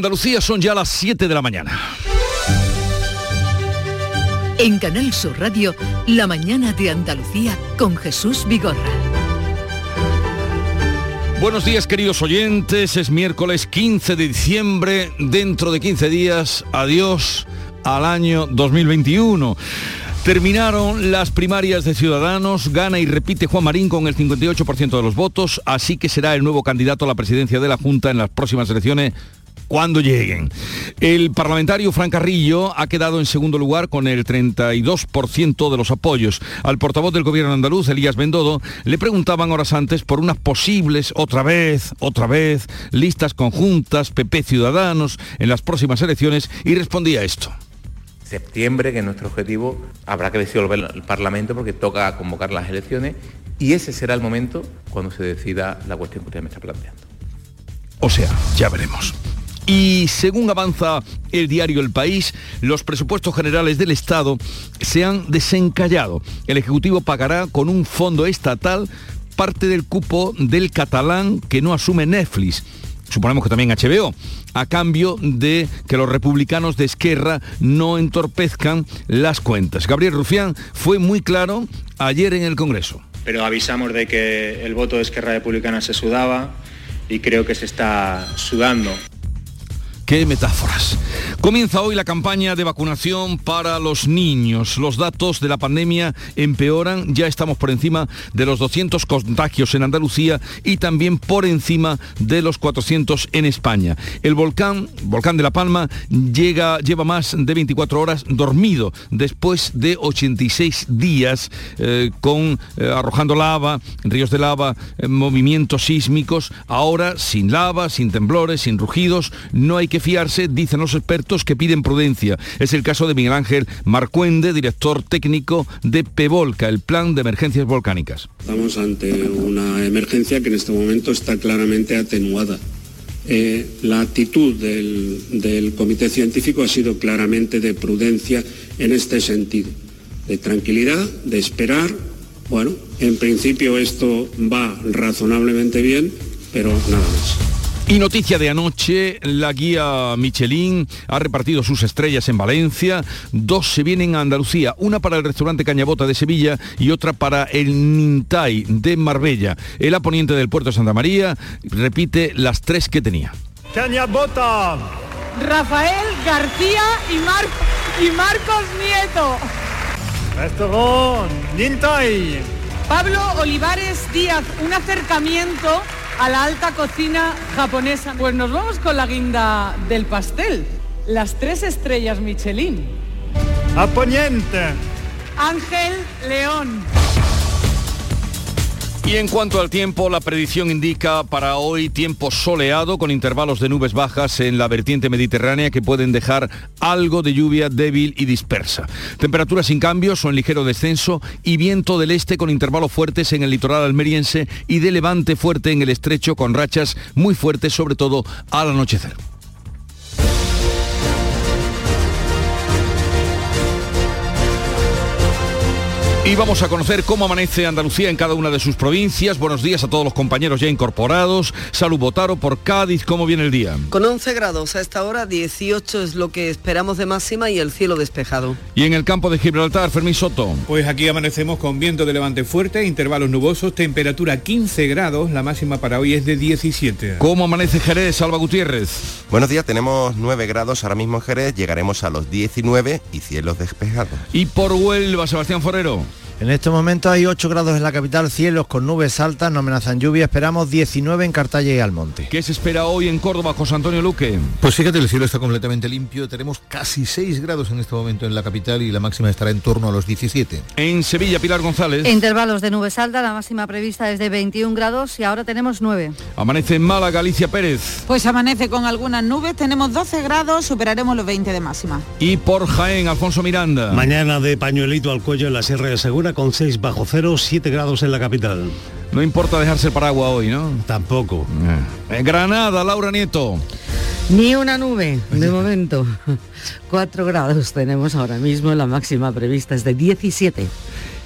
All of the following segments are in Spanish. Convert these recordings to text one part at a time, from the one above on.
Andalucía son ya las 7 de la mañana. En Canal Sur Radio, La mañana de Andalucía con Jesús Vigorra. Buenos días queridos oyentes, es miércoles 15 de diciembre, dentro de 15 días, adiós al año 2021. Terminaron las primarias de Ciudadanos, gana y repite Juan Marín con el 58% de los votos, así que será el nuevo candidato a la presidencia de la Junta en las próximas elecciones cuando lleguen. El parlamentario Fran Carrillo ha quedado en segundo lugar con el 32% de los apoyos. Al portavoz del gobierno andaluz, Elías Bendodo, le preguntaban horas antes por unas posibles, otra vez, otra vez, listas conjuntas, PP Ciudadanos, en las próximas elecciones y respondía esto septiembre, que es nuestro objetivo, habrá que disolver el Parlamento porque toca convocar las elecciones y ese será el momento cuando se decida la cuestión que usted me está planteando. O sea, ya veremos. Y según avanza el diario El País, los presupuestos generales del Estado se han desencallado. El Ejecutivo pagará con un fondo estatal parte del cupo del catalán que no asume Netflix suponemos que también HBO, a cambio de que los republicanos de Esquerra no entorpezcan las cuentas. Gabriel Rufián fue muy claro ayer en el Congreso. Pero avisamos de que el voto de Esquerra Republicana se sudaba y creo que se está sudando. Qué metáforas. Comienza hoy la campaña de vacunación para los niños. Los datos de la pandemia empeoran. Ya estamos por encima de los 200 contagios en Andalucía y también por encima de los 400 en España. El volcán, volcán de La Palma, llega, lleva más de 24 horas dormido después de 86 días eh, con eh, arrojando lava, ríos de lava, eh, movimientos sísmicos. Ahora sin lava, sin temblores, sin rugidos. No hay que fiarse, dicen los expertos que piden prudencia. Es el caso de Miguel Ángel Marcuende, director técnico de PEVOLCA, el Plan de Emergencias Volcánicas. Estamos ante una emergencia que en este momento está claramente atenuada. Eh, la actitud del, del comité científico ha sido claramente de prudencia en este sentido, de tranquilidad, de esperar. Bueno, en principio esto va razonablemente bien, pero nada más. Y noticia de anoche, la guía Michelin ha repartido sus estrellas en Valencia, dos se vienen a Andalucía, una para el restaurante Cañabota de Sevilla y otra para el Nintai de Marbella. El aponiente del puerto de Santa María repite las tres que tenía. Cañabota. Rafael García y, Mar y Marcos Nieto. Restaurante Nintai. Pablo Olivares Díaz, un acercamiento a la alta cocina japonesa. Pues nos vamos con la guinda del pastel, las tres estrellas Michelin. A Poniente. Ángel León. Y en cuanto al tiempo, la predicción indica para hoy tiempo soleado con intervalos de nubes bajas en la vertiente mediterránea que pueden dejar algo de lluvia débil y dispersa. Temperaturas sin cambios o en ligero descenso y viento del este con intervalos fuertes en el litoral almeriense y de levante fuerte en el estrecho con rachas muy fuertes sobre todo al anochecer. Y vamos a conocer cómo amanece Andalucía en cada una de sus provincias. Buenos días a todos los compañeros ya incorporados. Salud Botaro por Cádiz, ¿cómo viene el día? Con 11 grados a esta hora, 18 es lo que esperamos de máxima y el cielo despejado. Y en el campo de Gibraltar, Fermín Soto. Pues aquí amanecemos con viento de levante fuerte, intervalos nubosos, temperatura 15 grados, la máxima para hoy es de 17. ¿Cómo amanece Jerez, Salva Gutiérrez? Buenos días, tenemos 9 grados ahora mismo en Jerez, llegaremos a los 19 y cielos despejados. Y por Huelva, Sebastián Forero. En este momento hay 8 grados en la capital, cielos con nubes altas, no amenazan lluvia, esperamos 19 en Cartaya y Almonte. ¿Qué se espera hoy en Córdoba, José Antonio Luque? Pues fíjate, el cielo está completamente limpio, tenemos casi 6 grados en este momento en la capital y la máxima estará en torno a los 17. En Sevilla, Pilar González. Intervalos de nubes altas, la máxima prevista es de 21 grados y ahora tenemos 9. Amanece en Málaga, Galicia Pérez. Pues amanece con algunas nubes, tenemos 12 grados, superaremos los 20 de máxima. Y por Jaén, Alfonso Miranda. Mañana de pañuelito al cuello en la Sierra de Segura con 6 bajo 0, 7 grados en la capital. No importa dejarse el paraguas hoy, ¿no? Tampoco. En Granada, Laura Nieto. Ni una nube, de momento. 4 grados tenemos ahora mismo, la máxima prevista es de 17.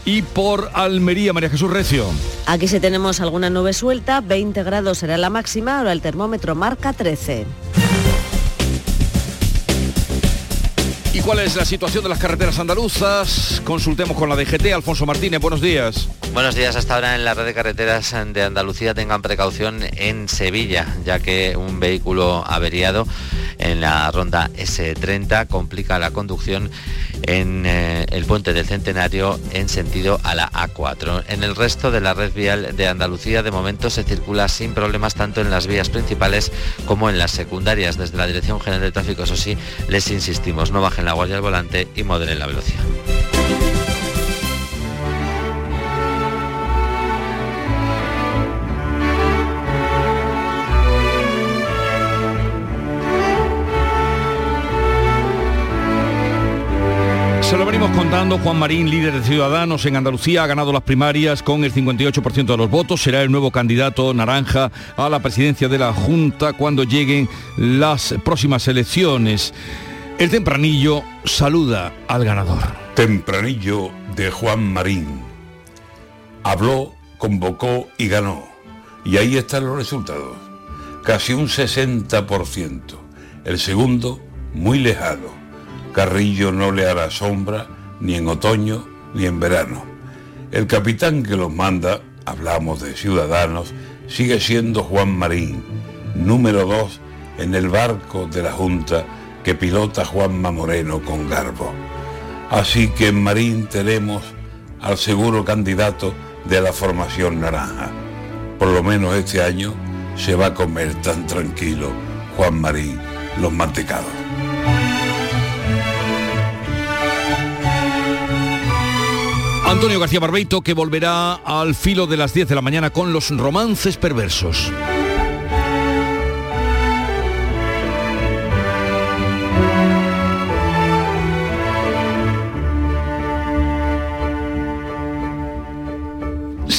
Y por Almería, María Jesús Recio. Aquí sí tenemos alguna nube suelta, 20 grados será la máxima, ahora el termómetro marca 13. Cuál es la situación de las carreteras andaluzas? Consultemos con la DGT. Alfonso Martínez, buenos días. Buenos días. Hasta ahora en la red de carreteras de Andalucía tengan precaución en Sevilla, ya que un vehículo averiado en la ronda S30 complica la conducción en eh, el puente del Centenario en sentido a la A4. En el resto de la red vial de Andalucía de momento se circula sin problemas tanto en las vías principales como en las secundarias. Desde la Dirección General de Tráfico, eso sí, les insistimos, no bajen la guardia al volante y moderen la velocidad. Se lo venimos contando, Juan Marín, líder de Ciudadanos en Andalucía, ha ganado las primarias con el 58% de los votos, será el nuevo candidato naranja a la presidencia de la Junta cuando lleguen las próximas elecciones. El tempranillo saluda al ganador. Tempranillo de Juan Marín. Habló, convocó y ganó. Y ahí están los resultados. Casi un 60%. El segundo, muy lejano. Carrillo no le hará sombra ni en otoño ni en verano. El capitán que los manda, hablamos de ciudadanos, sigue siendo Juan Marín, número dos en el barco de la Junta que pilota Juanma Moreno con garbo. Así que en Marín tenemos al seguro candidato de la formación naranja. Por lo menos este año se va a comer tan tranquilo Juan Marín los mantecados. Antonio García Barbeito que volverá al filo de las 10 de la mañana con los romances perversos.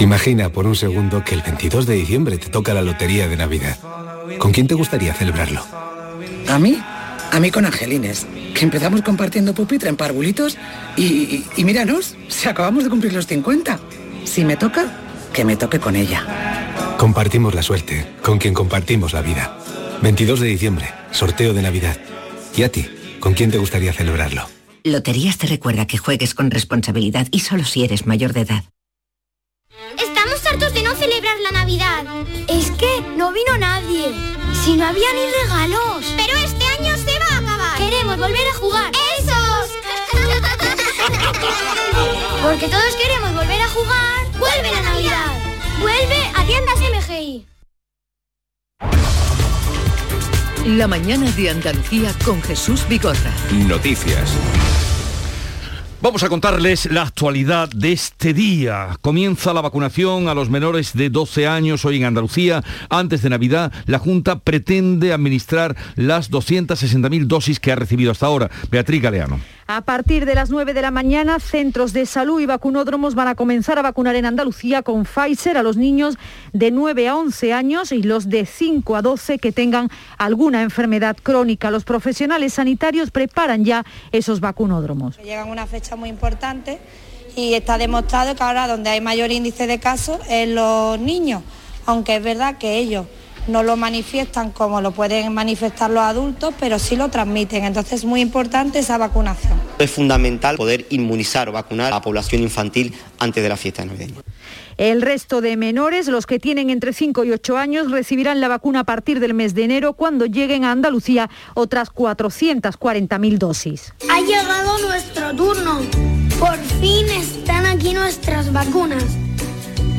Imagina por un segundo que el 22 de diciembre te toca la lotería de Navidad. ¿Con quién te gustaría celebrarlo? ¿A mí? A mí con Angelines, que empezamos compartiendo pupitre en parvulitos y, y, y míranos, si acabamos de cumplir los 50. Si me toca, que me toque con ella. Compartimos la suerte, con quien compartimos la vida. 22 de diciembre, sorteo de Navidad. ¿Y a ti? ¿Con quién te gustaría celebrarlo? Loterías te recuerda que juegues con responsabilidad y solo si eres mayor de edad. Estamos hartos de no celebrar la Navidad. Es que no vino nadie. Si no había ni regalos. Pero este año se va a acabar. Queremos volver a jugar. ¡Esos! Porque todos queremos volver a jugar. ¡Vuelve la Navidad! ¡Vuelve a tiendas MGI! La mañana de Andalucía con Jesús Vigorra. Noticias. Vamos a contarles la actualidad de este día. Comienza la vacunación a los menores de 12 años hoy en Andalucía. Antes de Navidad, la Junta pretende administrar las 260.000 dosis que ha recibido hasta ahora. Beatriz Galeano. A partir de las 9 de la mañana, centros de salud y vacunódromos van a comenzar a vacunar en Andalucía con Pfizer a los niños de 9 a 11 años y los de 5 a 12 que tengan alguna enfermedad crónica. Los profesionales sanitarios preparan ya esos vacunódromos. Llegan una fecha muy importante y está demostrado que ahora donde hay mayor índice de casos es los niños, aunque es verdad que ellos no lo manifiestan como lo pueden manifestar los adultos, pero sí lo transmiten. Entonces es muy importante esa vacunación. Es fundamental poder inmunizar o vacunar a la población infantil antes de la fiesta navideña. El resto de menores, los que tienen entre 5 y 8 años, recibirán la vacuna a partir del mes de enero cuando lleguen a Andalucía otras 440.000 dosis. Ha llegado nuestro turno. Por fin están aquí nuestras vacunas.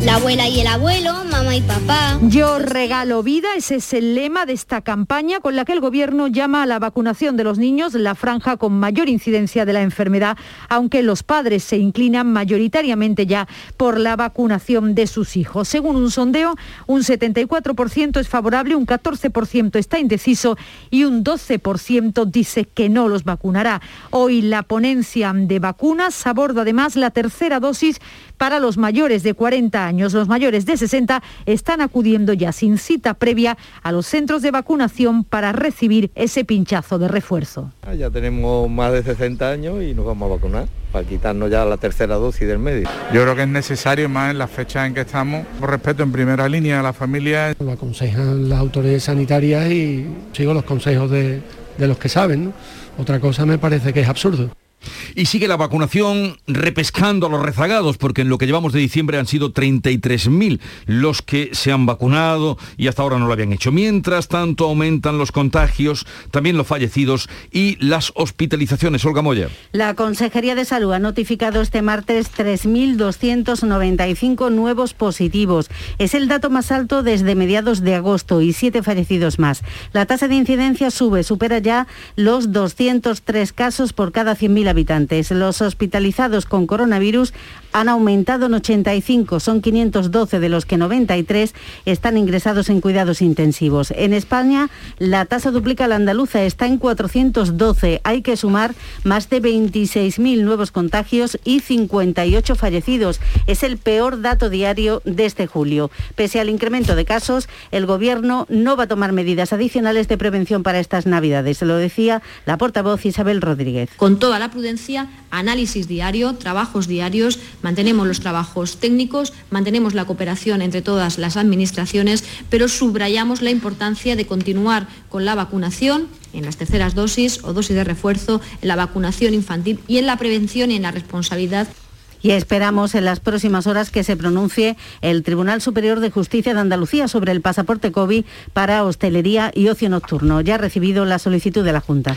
La abuela y el abuelo, mamá y papá. Yo regalo vida, ese es el lema de esta campaña con la que el gobierno llama a la vacunación de los niños la franja con mayor incidencia de la enfermedad, aunque los padres se inclinan mayoritariamente ya por la vacunación de sus hijos. Según un sondeo, un 74% es favorable, un 14% está indeciso y un 12% dice que no los vacunará. Hoy la ponencia de vacunas aborda además la tercera dosis para los mayores de 40 años. Los mayores de 60 están acudiendo ya sin cita previa a los centros de vacunación para recibir ese pinchazo de refuerzo. Ah, ya tenemos más de 60 años y nos vamos a vacunar para quitarnos ya la tercera dosis del medio. Yo creo que es necesario más en las fechas en que estamos, por respeto en primera línea a la familia. Lo aconsejan las autoridades sanitarias y sigo los consejos de, de los que saben. ¿no? Otra cosa me parece que es absurdo. Y sigue la vacunación repescando a los rezagados, porque en lo que llevamos de diciembre han sido 33.000 los que se han vacunado y hasta ahora no lo habían hecho. Mientras tanto aumentan los contagios, también los fallecidos y las hospitalizaciones. Olga Moya. La Consejería de Salud ha notificado este martes 3.295 nuevos positivos. Es el dato más alto desde mediados de agosto y siete fallecidos más. La tasa de incidencia sube, supera ya los 203 casos por cada 100.000 habitantes. Los hospitalizados con coronavirus han aumentado en 85, son 512 de los que 93 están ingresados en cuidados intensivos. En España la tasa duplica la andaluza, está en 412. Hay que sumar más de 26.000 nuevos contagios y 58 fallecidos. Es el peor dato diario de este julio. Pese al incremento de casos, el Gobierno no va a tomar medidas adicionales de prevención para estas Navidades. Lo decía la portavoz Isabel Rodríguez. Con toda la prudencia, análisis diario, trabajos diarios, mantenemos los trabajos técnicos, mantenemos la cooperación entre todas las administraciones, pero subrayamos la importancia de continuar con la vacunación en las terceras dosis o dosis de refuerzo, en la vacunación infantil y en la prevención y en la responsabilidad y esperamos en las próximas horas que se pronuncie el Tribunal Superior de Justicia de Andalucía sobre el pasaporte COVID para hostelería y ocio nocturno. Ya ha recibido la solicitud de la Junta.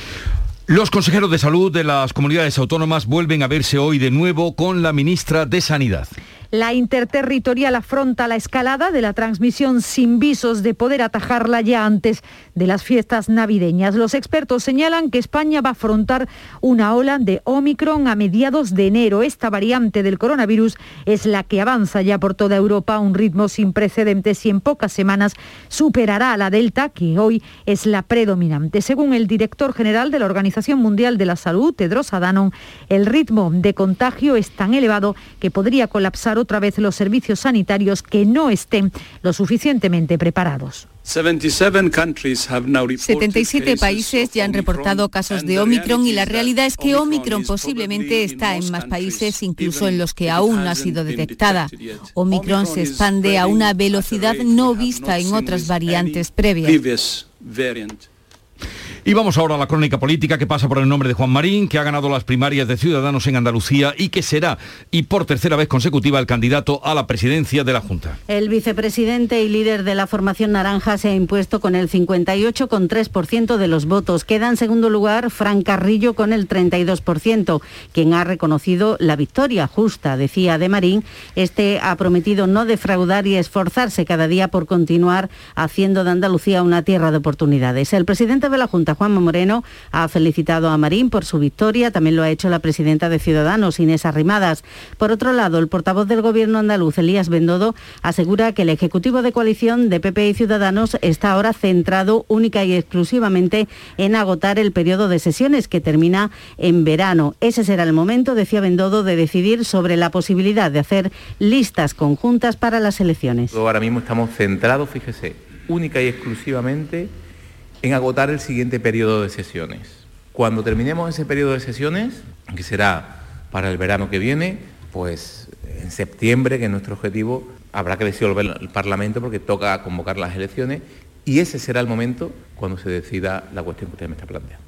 Los consejeros de salud de las comunidades autónomas vuelven a verse hoy de nuevo con la ministra de Sanidad. La interterritorial afronta la escalada de la transmisión sin visos de poder atajarla ya antes de las fiestas navideñas. Los expertos señalan que España va a afrontar una ola de Omicron a mediados de enero. Esta variante del coronavirus es la que avanza ya por toda Europa a un ritmo sin precedentes y en pocas semanas superará a la Delta, que hoy es la predominante. Según el director general de la Organización Mundial de la Salud, Tedros Adhanom, el ritmo de contagio es tan elevado que podría colapsar otra vez los servicios sanitarios que no estén lo suficientemente preparados. 77 países ya han reportado casos de Omicron y la realidad es que Omicron posiblemente está en más países, incluso en los que aún no ha sido detectada. Omicron se expande a una velocidad no vista en otras variantes previas. Y vamos ahora a la crónica política que pasa por el nombre de Juan Marín, que ha ganado las primarias de Ciudadanos en Andalucía y que será, y por tercera vez consecutiva, el candidato a la presidencia de la Junta. El vicepresidente y líder de la formación naranja se ha impuesto con el 58,3% de los votos. Queda en segundo lugar Fran Carrillo con el 32%, quien ha reconocido la victoria justa, decía de Marín. Este ha prometido no defraudar y esforzarse cada día por continuar haciendo de Andalucía una tierra de oportunidades. El presidente de la Junta, Juanma Moreno, ha felicitado a Marín por su victoria. También lo ha hecho la presidenta de Ciudadanos, Inés Arrimadas. Por otro lado, el portavoz del Gobierno andaluz, Elías Bendodo, asegura que el Ejecutivo de Coalición de PP y Ciudadanos está ahora centrado única y exclusivamente en agotar el periodo de sesiones que termina en verano. Ese será el momento, decía Bendodo, de decidir sobre la posibilidad de hacer listas conjuntas para las elecciones. Ahora mismo estamos centrados, fíjese, única y exclusivamente en agotar el siguiente periodo de sesiones. Cuando terminemos ese periodo de sesiones, que será para el verano que viene, pues en septiembre, que es nuestro objetivo, habrá que disolver el Parlamento porque toca convocar las elecciones y ese será el momento cuando se decida la cuestión que usted me está planteando.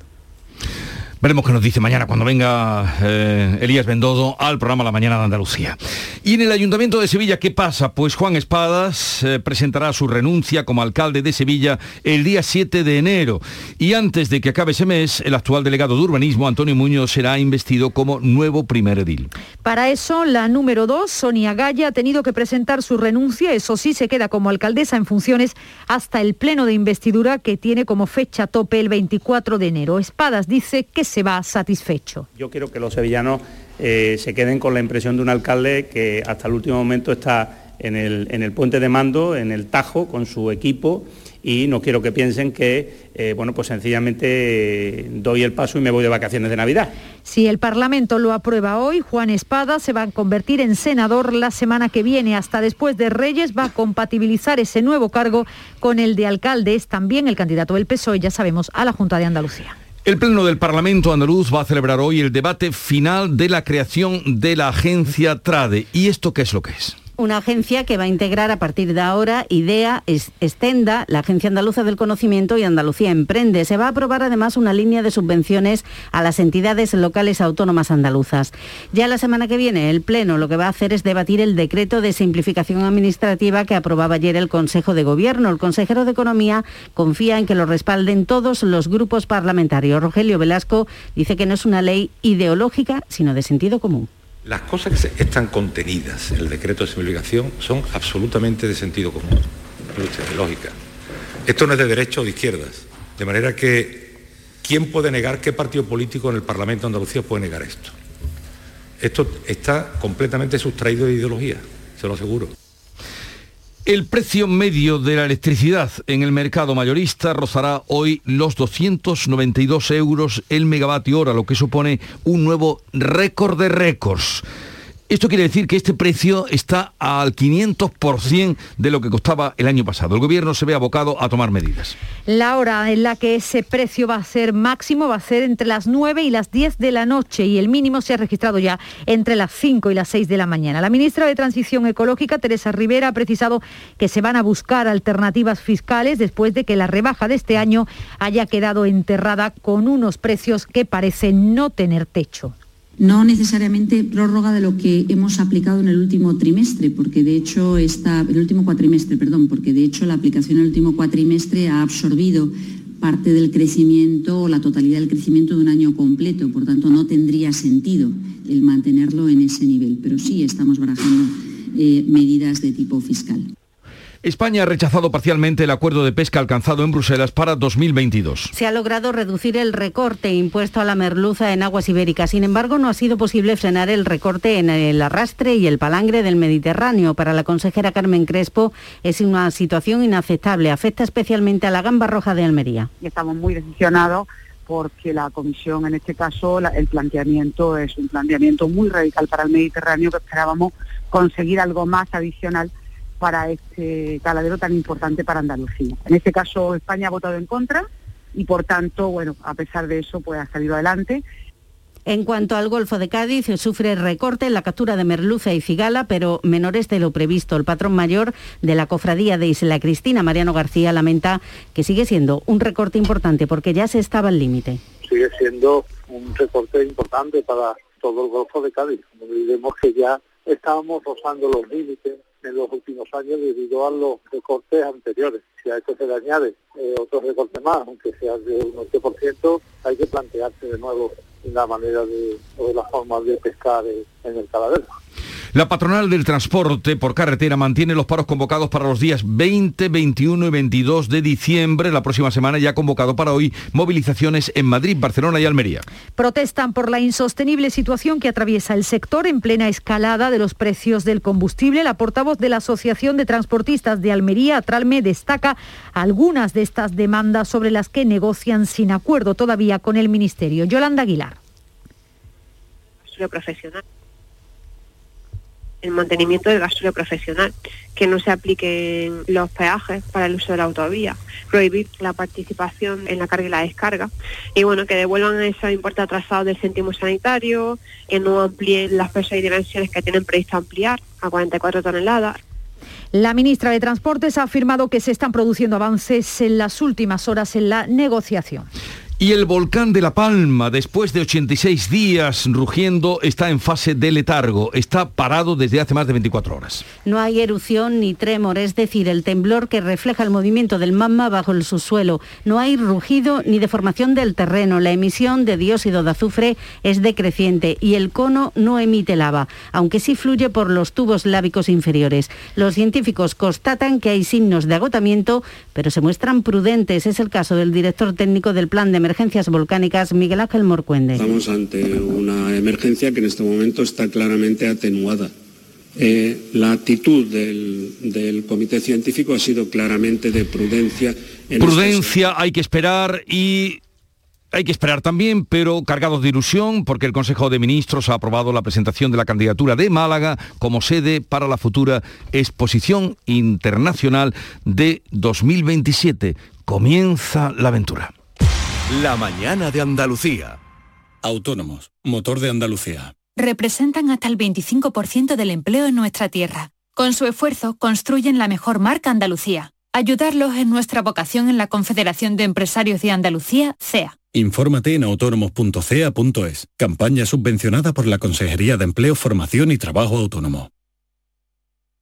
Veremos qué nos dice mañana cuando venga eh, Elías Bendodo al programa La Mañana de Andalucía. Y en el Ayuntamiento de Sevilla, ¿qué pasa? Pues Juan Espadas eh, presentará su renuncia como alcalde de Sevilla el día 7 de enero. Y antes de que acabe ese mes, el actual delegado de urbanismo, Antonio Muñoz, será investido como nuevo primer edil. Para eso, la número 2, Sonia Gaya, ha tenido que presentar su renuncia. Eso sí, se queda como alcaldesa en funciones hasta el pleno de investidura que tiene como fecha tope el 24 de enero. Espadas dice que se va satisfecho. Yo quiero que los sevillanos eh, se queden con la impresión de un alcalde que hasta el último momento está en el, en el puente de mando, en el Tajo, con su equipo y no quiero que piensen que, eh, bueno, pues sencillamente doy el paso y me voy de vacaciones de Navidad. Si el Parlamento lo aprueba hoy, Juan Espada se va a convertir en senador la semana que viene. Hasta después de Reyes va a compatibilizar ese nuevo cargo con el de alcalde. Es también el candidato del PSOE, ya sabemos, a la Junta de Andalucía. El Pleno del Parlamento andaluz va a celebrar hoy el debate final de la creación de la agencia TRADE. ¿Y esto qué es lo que es? Una agencia que va a integrar a partir de ahora IDEA, Estenda, la Agencia Andaluza del Conocimiento y Andalucía Emprende. Se va a aprobar además una línea de subvenciones a las entidades locales autónomas andaluzas. Ya la semana que viene el Pleno lo que va a hacer es debatir el decreto de simplificación administrativa que aprobaba ayer el Consejo de Gobierno. El consejero de Economía confía en que lo respalden todos los grupos parlamentarios. Rogelio Velasco dice que no es una ley ideológica, sino de sentido común. Las cosas que están contenidas en el decreto de simplificación son absolutamente de sentido común, de lógica. Esto no es de derecha o de izquierdas, de manera que ¿quién puede negar, qué partido político en el Parlamento de Andalucía puede negar esto? Esto está completamente sustraído de ideología, se lo aseguro. El precio medio de la electricidad en el mercado mayorista rozará hoy los 292 euros el megavatio hora, lo que supone un nuevo récord de récords. Esto quiere decir que este precio está al 500% de lo que costaba el año pasado. El gobierno se ve abocado a tomar medidas. La hora en la que ese precio va a ser máximo va a ser entre las 9 y las 10 de la noche y el mínimo se ha registrado ya entre las 5 y las 6 de la mañana. La ministra de Transición Ecológica, Teresa Rivera, ha precisado que se van a buscar alternativas fiscales después de que la rebaja de este año haya quedado enterrada con unos precios que parecen no tener techo no necesariamente prórroga de lo que hemos aplicado en el último trimestre, porque de hecho está, el último cuatrimestre, perdón, porque de hecho la aplicación en el último cuatrimestre ha absorbido parte del crecimiento o la totalidad del crecimiento de un año completo, por tanto no tendría sentido el mantenerlo en ese nivel, pero sí estamos barajando eh, medidas de tipo fiscal. España ha rechazado parcialmente el acuerdo de pesca alcanzado en Bruselas para 2022. Se ha logrado reducir el recorte impuesto a la merluza en aguas ibéricas. Sin embargo, no ha sido posible frenar el recorte en el arrastre y el palangre del Mediterráneo. Para la consejera Carmen Crespo es una situación inaceptable. Afecta especialmente a la gamba roja de Almería. Estamos muy decepcionados porque la Comisión, en este caso, el planteamiento es un planteamiento muy radical para el Mediterráneo que esperábamos conseguir algo más adicional para este caladero tan importante para Andalucía. En este caso España ha votado en contra y por tanto, bueno, a pesar de eso, pues ha salido adelante. En cuanto al Golfo de Cádiz, sufre recorte en la captura de merluza y cigala, pero menores de lo previsto. El patrón mayor de la cofradía de Isla Cristina, Mariano García, lamenta que sigue siendo un recorte importante porque ya se estaba al límite. Sigue siendo un recorte importante para todo el Golfo de Cádiz. Vemos que ya estábamos rozando los límites en los últimos años debido a los recortes anteriores. Si a esto se le añade eh, otro recorte más, aunque sea de un 8%, hay que plantearse de nuevo la manera de, o la forma de pescar en el caladero. La patronal del transporte por carretera mantiene los paros convocados para los días 20, 21 y 22 de diciembre. La próxima semana ya ha convocado para hoy movilizaciones en Madrid, Barcelona y Almería. Protestan por la insostenible situación que atraviesa el sector en plena escalada de los precios del combustible. La portavoz de la Asociación de Transportistas de Almería, Atralme, destaca algunas de estas demandas sobre las que negocian sin acuerdo todavía con el Ministerio. Yolanda Aguilar. Profesional el mantenimiento del gasolio profesional, que no se apliquen los peajes para el uso de la autovía, prohibir la participación en la carga y la descarga, y bueno, que devuelvan esos importes atrasados del céntimo sanitario, que no amplíen las pesas y dimensiones que tienen previsto ampliar a 44 toneladas. La ministra de Transportes ha afirmado que se están produciendo avances en las últimas horas en la negociación. Y el volcán de La Palma, después de 86 días rugiendo, está en fase de letargo. Está parado desde hace más de 24 horas. No hay erupción ni trémor, es decir, el temblor que refleja el movimiento del magma bajo el subsuelo. No hay rugido ni deformación del terreno. La emisión de dióxido de azufre es decreciente y el cono no emite lava, aunque sí fluye por los tubos lábicos inferiores. Los científicos constatan que hay signos de agotamiento, pero se muestran prudentes. Es el caso del director técnico del Plan de Emergencia emergencias volcánicas, Miguel Ángel Morcuende. Estamos ante una emergencia que en este momento está claramente atenuada. Eh, la actitud del, comité científico ha sido claramente de prudencia. prudencia, hay que esperar y hay que esperar también, pero cargados de ilusión, porque el Consejo de Ministros ha aprobado la presentación de la candidatura de Málaga como sede para la futura Exposición Internacional de 2027. Comienza la aventura. La mañana de Andalucía. Autónomos, motor de Andalucía. Representan hasta el 25% del empleo en nuestra tierra. Con su esfuerzo construyen la mejor marca Andalucía. Ayudarlos es nuestra vocación en la Confederación de Empresarios de Andalucía, CEA. Infórmate en autónomos.cea.es. Campaña subvencionada por la Consejería de Empleo, Formación y Trabajo Autónomo.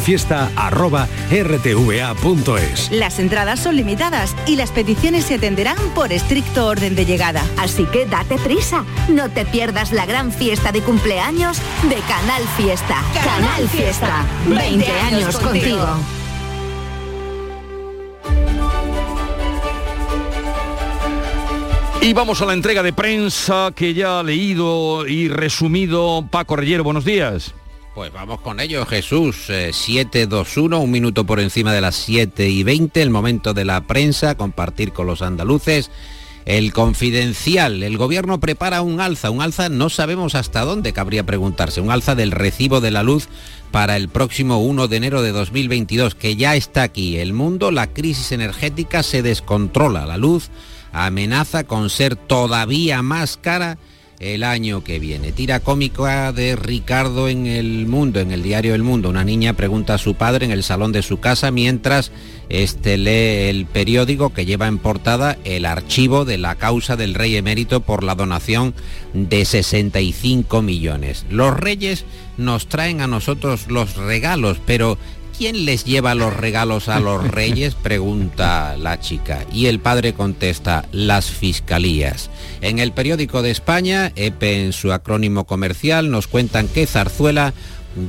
canalfiesta.rtva.es. Las entradas son limitadas y las peticiones se atenderán por estricto orden de llegada. Así que date prisa, no te pierdas la gran fiesta de cumpleaños de Canal Fiesta. Canal, Fiesta, 20, años contigo. Y vamos a la entrega de prensa que ya ha leído y resumido Paco Reyero. Buenos días. Pues vamos con ello, Jesús. 721, un minuto por encima de las 7 y 20, el momento de la prensa, compartir con los andaluces. El confidencial, el gobierno prepara un alza, un alza no sabemos hasta dónde cabría preguntarse, un alza del recibo de la luz para el próximo 1 de enero de 2022, que ya está aquí. El mundo, la crisis energética se descontrola, la luz amenaza con ser todavía más cara el año que viene. Tira cómica de Ricardo en el mundo, en el diario El Mundo. Una niña pregunta a su padre en el salón de su casa mientras este lee el periódico que lleva en portada el archivo de la causa del rey emérito por la donación de 65 millones. Los reyes nos traen a nosotros los regalos, pero ¿Quién les lleva los regalos a los reyes? Pregunta la chica. Y el padre contesta, las fiscalías. En el periódico de España, EPE en su acrónimo comercial, nos cuentan que Zarzuela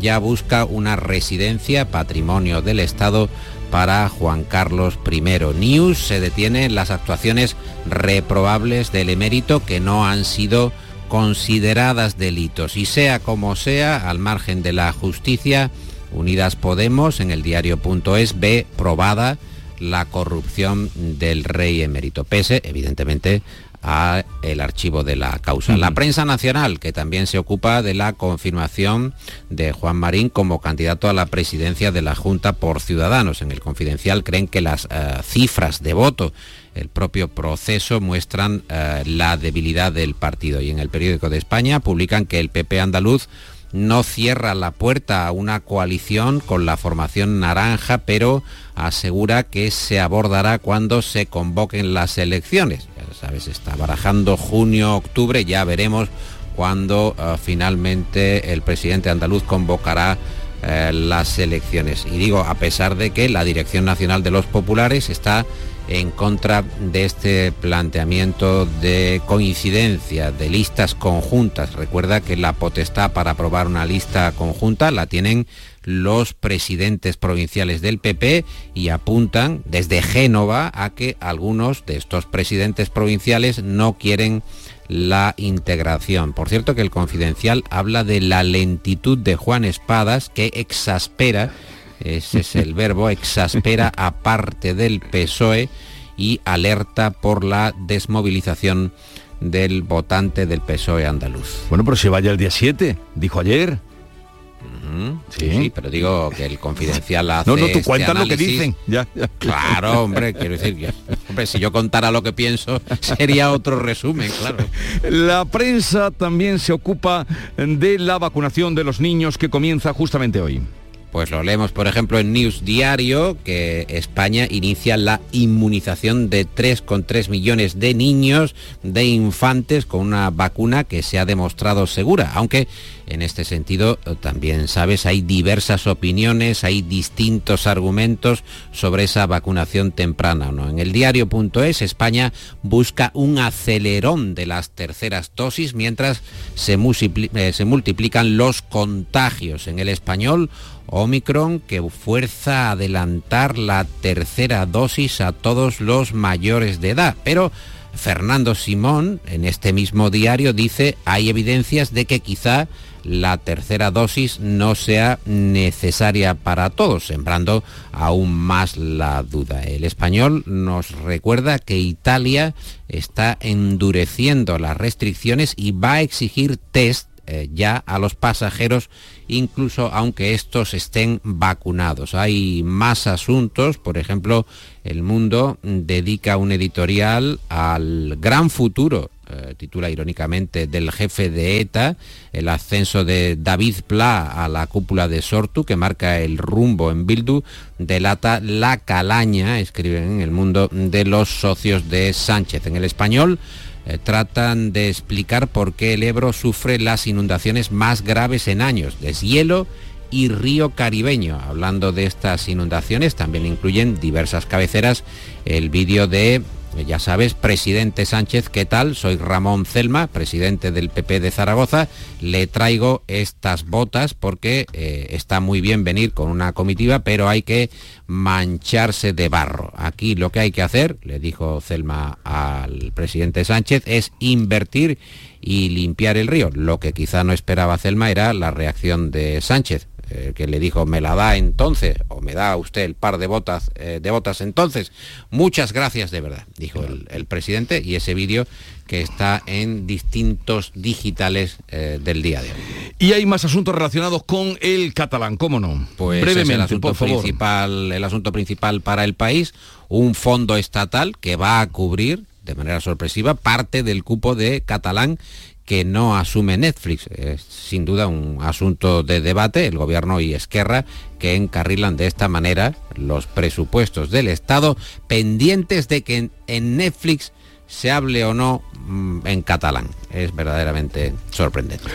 ya busca una residencia, patrimonio del Estado, para Juan Carlos I. News se detiene en las actuaciones reprobables del emérito que no han sido consideradas delitos. Y sea como sea, al margen de la justicia, Unidas Podemos en el diario.es ve probada la corrupción del rey emérito, pese evidentemente a el archivo de la causa. La prensa nacional, que también se ocupa de la confirmación de Juan Marín como candidato a la presidencia de la Junta por Ciudadanos. En el Confidencial creen que las eh, cifras de voto, el propio proceso, muestran eh, la debilidad del partido. Y en el periódico de España publican que el PP andaluz no cierra la puerta a una coalición con la formación naranja, pero asegura que se abordará cuando se convoquen las elecciones. Ya sabes, está barajando junio, octubre, ya veremos cuando eh, finalmente el presidente andaluz convocará eh, las elecciones. Y digo, a pesar de que la Dirección Nacional de los Populares está en contra de este planteamiento de coincidencia de listas conjuntas. Recuerda que la potestad para aprobar una lista conjunta la tienen los presidentes provinciales del PP y apuntan desde Génova a que algunos de estos presidentes provinciales no quieren la integración. Por cierto que el confidencial habla de la lentitud de Juan Espadas que exaspera ese es el verbo, exaspera a parte del PSOE y alerta por la desmovilización del votante del PSOE andaluz. Bueno, pero se vaya el día 7, dijo ayer. ¿Sí? pero digo que el confidencial hace No, no, tú este cuentas lo que dicen. Ya, ya. Claro, hombre, quiero decir que, hombre, si yo contara lo que pienso, sería otro resumen, claro. La prensa también se ocupa de la vacunación de los niños que comienza justamente hoy. Pues lo leemos, por ejemplo, en News Diario, que España inicia la inmunización de 3,3 millones de niños, de infantes, con una vacuna que se ha demostrado segura, aunque en este sentido, también sabes, hay diversas opiniones, hay distintos argumentos sobre esa vacunación temprana. ¿no? En el diario.es, España busca un acelerón de las terceras dosis mientras se, eh, se multiplican los contagios. En el español, Omicron que fuerza a adelantar la tercera dosis a todos los mayores de edad. Pero Fernando Simón, en este mismo diario, dice hay evidencias de que quizá la tercera dosis no sea necesaria para todos, sembrando aún más la duda. El español nos recuerda que Italia está endureciendo las restricciones y va a exigir test eh, ya a los pasajeros, incluso aunque estos estén vacunados. Hay más asuntos, por ejemplo, El Mundo dedica un editorial al gran futuro eh, titula irónicamente, del jefe de ETA, el ascenso de David Pla a la cúpula de Sortu, que marca el rumbo en Bildu, delata la calaña, escriben en el mundo, de los socios de Sánchez. En el español, eh, tratan de explicar por qué el Ebro sufre las inundaciones más graves en años, deshielo y río caribeño. Hablando de estas inundaciones, también incluyen diversas cabeceras el vídeo de ya sabes, presidente Sánchez, ¿qué tal? Soy Ramón Celma, presidente del PP de Zaragoza. Le traigo estas botas porque eh, está muy bien venir con una comitiva, pero hay que mancharse de barro. Aquí lo que hay que hacer, le dijo Celma al presidente Sánchez, es invertir y limpiar el río. Lo que quizá no esperaba Celma era la reacción de Sánchez. Eh, que le dijo, me la da entonces, o me da usted el par de botas, eh, de botas entonces. Muchas gracias de verdad, dijo el, presidente, y ese vídeo que está en distintos digitales eh, del día de hoy. Y hay más asuntos relacionados con el catalán, ¿cómo no? Pues Brevemente, el asunto principal, el asunto principal para el país, un fondo estatal que va a cubrir de manera sorpresiva parte del cupo de catalán que no asume Netflix. Es sin duda un asunto de debate, el gobierno y Esquerra, que encarrilan de esta manera los presupuestos del Estado, pendientes de que en Netflix se hable o no mm, en catalán. Es verdaderamente sorprendente.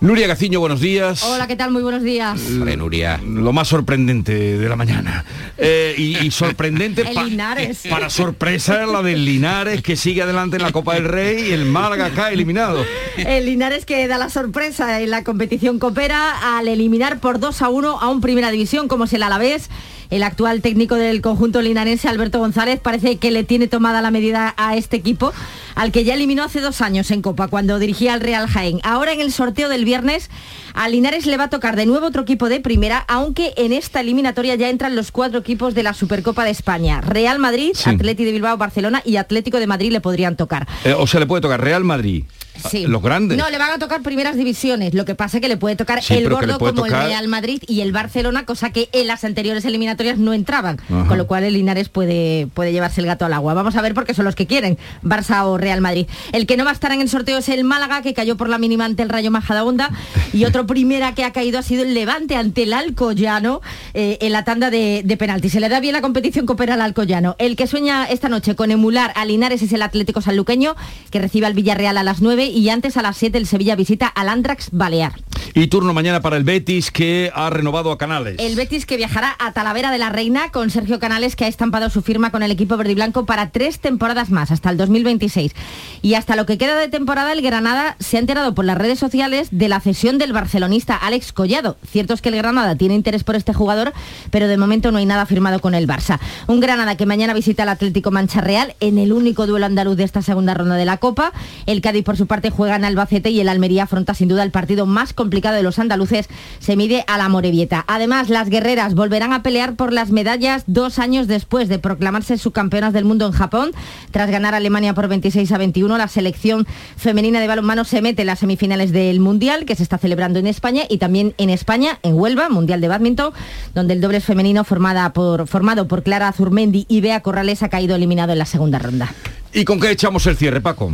Nuria Gaciño, buenos días. Hola, ¿qué tal? Muy buenos días. Nuria. Lo más sorprendente de la mañana. Eh, y, sorprendente para sorpresa la del Linares que sigue adelante en la Copa del Rey y el Málaga acá eliminado. El Linares que da la sorpresa en la competición coopera al eliminar por 2 a 1 a un Primera División como es el Alavés el actual técnico del conjunto linarense, Alberto González, parece que le tiene tomada la medida a este equipo, al que ya eliminó hace dos años en Copa, cuando dirigía al Real Jaén. Ahora en el sorteo del viernes, a Linares le va a tocar de nuevo otro equipo de primera, aunque en esta eliminatoria ya entran los cuatro equipos de la Supercopa de España. Real Madrid, Atleti de Bilbao, Barcelona y Atlético de Madrid le podrían tocar. Eh, o sea, le puede tocar Real Madrid, Sí. Los grandes. No, le van a tocar primeras divisiones. Lo que pasa es que le puede tocar el gordo como el Real Madrid y el Barcelona, cosa que en las anteriores eliminatorias no entraban. Con lo cual el Linares puede, puede llevarse el gato al agua. Vamos a ver porque son los que quieren, Barça o Real Madrid. El que no va a estar en el sorteo es el Málaga, que cayó por la mínima ante el Rayo Majadahonda. Y otro primera que ha caído ha sido el Levante ante el Alcoyano eh, en la tanda de, de penalti. Se le da bien la competición que opera al Alcoyano. El que sueña esta noche con emular a Linares es el Atlético Sanluqueño, que recibe al Villarreal a las 9 y antes a las 7 el Sevilla visita al Andrax Balear. Y turno mañana para el Betis que ha renovado a Canales. El Betis que viajará a Talavera de la Reina con Sergio Canales que ha estampado su firma con el equipo verde y blanco para tres temporadas más, hasta el 2026. Y hasta lo que queda de temporada, el Granada se ha enterado por las redes sociales de la cesión del barcelonista Alex Collado. Cierto es que el Granada tiene interés por este jugador, pero de momento no hay nada firmado con el Barça. Un Granada que mañana visita al Atlético Mancha Real en el único duelo andaluz de esta segunda ronda de la Copa. El Cádiz por su parte juega en Albacete y el Almería afronta sin duda el partido más complicado de los andaluces, se mide a la Morevieta. Además, las guerreras volverán a pelear por las medallas dos años después de proclamarse subcampeonas del mundo en Japón. Tras ganar a Alemania por 26 a 21, la selección femenina de balonmano se mete en las semifinales del Mundial, que se está celebrando en España, y también en España, en Huelva, Mundial de Badminton, donde el doble femenino formada por, formado por Clara Zurmendi y Bea Corrales ha caído eliminado en la segunda ronda. ¿Y con qué echamos el cierre, Paco?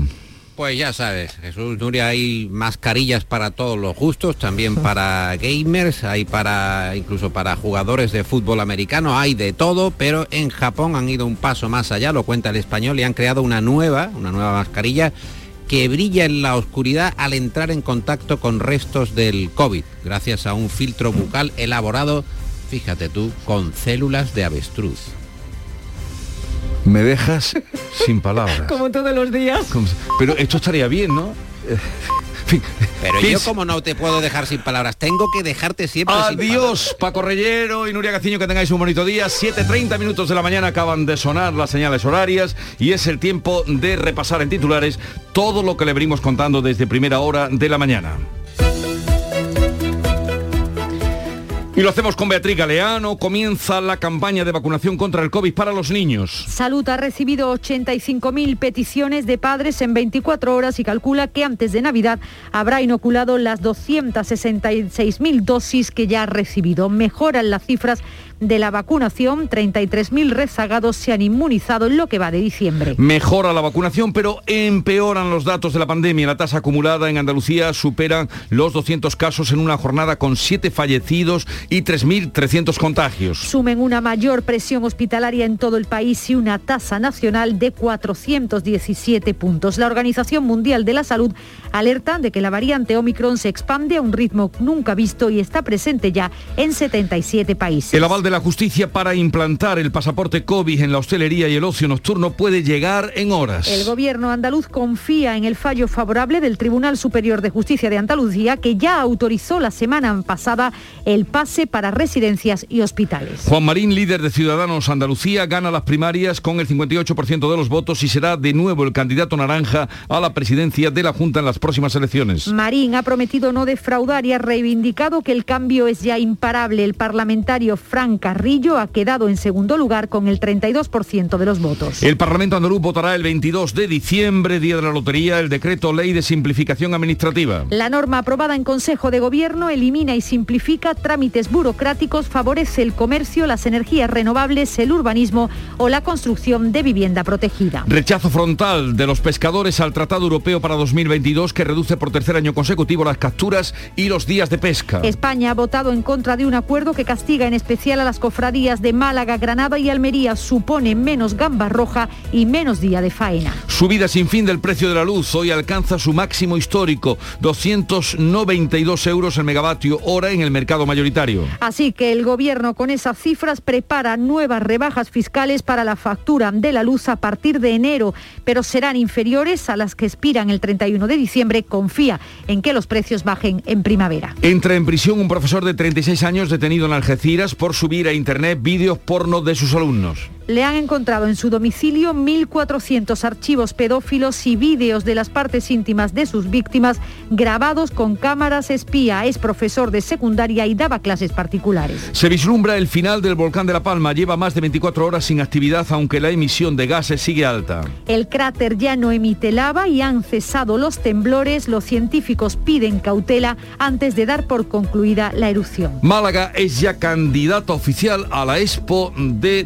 Pues ya sabes, Jesús Nuria, hay mascarillas para todos los gustos, también para gamers, hay para incluso para jugadores de fútbol americano, hay de todo, pero en Japón han ido un paso más allá, lo cuenta el español, y han creado una nueva, una nueva mascarilla que brilla en la oscuridad al entrar en contacto con restos del COVID, gracias a un filtro bucal elaborado, fíjate tú, con células de avestruz. Me dejas sin palabras. Como todos los días. Pero esto estaría bien, ¿no? Pero yo como no te puedo dejar sin palabras, tengo que dejarte siempre sin Adiós, Paco Reyero y Nuria Gaciño, que tengáis un bonito día. 7.30 minutos de la mañana acaban de sonar las señales horarias y es el tiempo de repasar en titulares todo lo que le venimos contando desde primera hora de la mañana. Y lo hacemos con Beatriz Galeano. Comienza la campaña de vacunación contra el COVID para los niños. Salud ha recibido 85.000 peticiones de padres en 24 horas y calcula que antes de Navidad habrá inoculado las 266.000 dosis que ya ha recibido. Mejoran las cifras de la vacunación, 33.000 rezagados se han inmunizado en lo que va de diciembre. Mejora la vacunación, pero empeoran los datos de la pandemia. La tasa acumulada en Andalucía supera los 200 casos en una jornada con 7 fallecidos y 3.300 contagios. Sumen una mayor presión hospitalaria en todo el país y una tasa nacional de 417 puntos. La Organización Mundial de la Salud alerta de que la variante Omicron se expande a un ritmo nunca visto y está presente ya en 77 países. El aval de la justicia para implantar el pasaporte COVID en la hostelería y el ocio nocturno puede llegar en horas. El gobierno andaluz confía en el fallo favorable del Tribunal Superior de Justicia de Andalucía que ya autorizó la semana pasada el pase para residencias y hospitales. Juan Marín, líder de Ciudadanos Andalucía, gana las primarias con el 58% de los votos y será de nuevo el candidato naranja a la presidencia de la Junta en las próximas elecciones. Marín ha prometido no defraudar y ha reivindicado que el cambio es ya imparable. El parlamentario Carrillo ha quedado en segundo lugar con el 32% de los votos. El Parlamento andaluz votará el 22 de diciembre, día de la lotería, el decreto ley de simplificación administrativa. La norma aprobada en Consejo de Gobierno elimina y simplifica trámites burocráticos, favorece el comercio, las energías renovables, el urbanismo o la construcción de vivienda protegida. Rechazo frontal de los pescadores al Tratado Europeo para 2022 que reduce por tercer año consecutivo las capturas y los días de pesca. España ha votado en contra de un acuerdo que castiga en especial a las cofradías de Málaga, Granada y Almería. Supone menos gamba roja y menos día de faena. Subida sin fin del precio de la luz. Hoy alcanza su máximo histórico, 292 euros el megavatio hora en el mercado mayoritario. Así que el gobierno con esas cifras prepara nuevas rebajas fiscales para la factura de la luz a partir de enero, pero serán inferiores a las que expiran el 31 de diciembre. Confía en que los precios bajen en primavera. Entra en prisión un profesor de 36 años detenido en Algeciras por subir a internet vídeos porno de sus alumnos. Le han encontrado en su domicilio 1.400 archivos pedófilos y vídeos de las partes íntimas de sus víctimas grabados con cámaras espía. Es profesor de secundaria y daba clases particulares. Se vislumbra el final del volcán de La Palma. Lleva más de 24 horas sin actividad, aunque la emisión de gases sigue alta. El cráter ya no emite lava y han cesado los temblores. Los científicos piden cautela antes de dar por concluida la erupción. Málaga es ya candidata oficial a la Expo de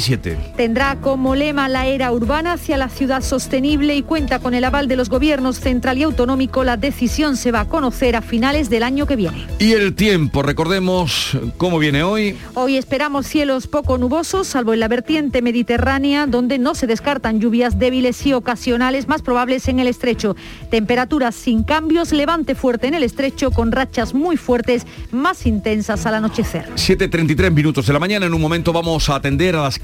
2027. Tendrá como lema la era urbana hacia la ciudad sostenible y cuenta con el aval de los gobiernos central y autonómico. La decisión se va a conocer a finales del año que viene. Y el tiempo, recordemos cómo viene hoy. Hoy esperamos cielos poco nubosos, salvo en la vertiente mediterránea, donde no se descartan lluvias débiles y ocasionales más probables en el estrecho. Temperaturas sin cambios, levante fuerte en el estrecho con rachas muy fuertes, más intensas al anochecer. 7.33 minutos de la mañana. En un momento vamos a atender a las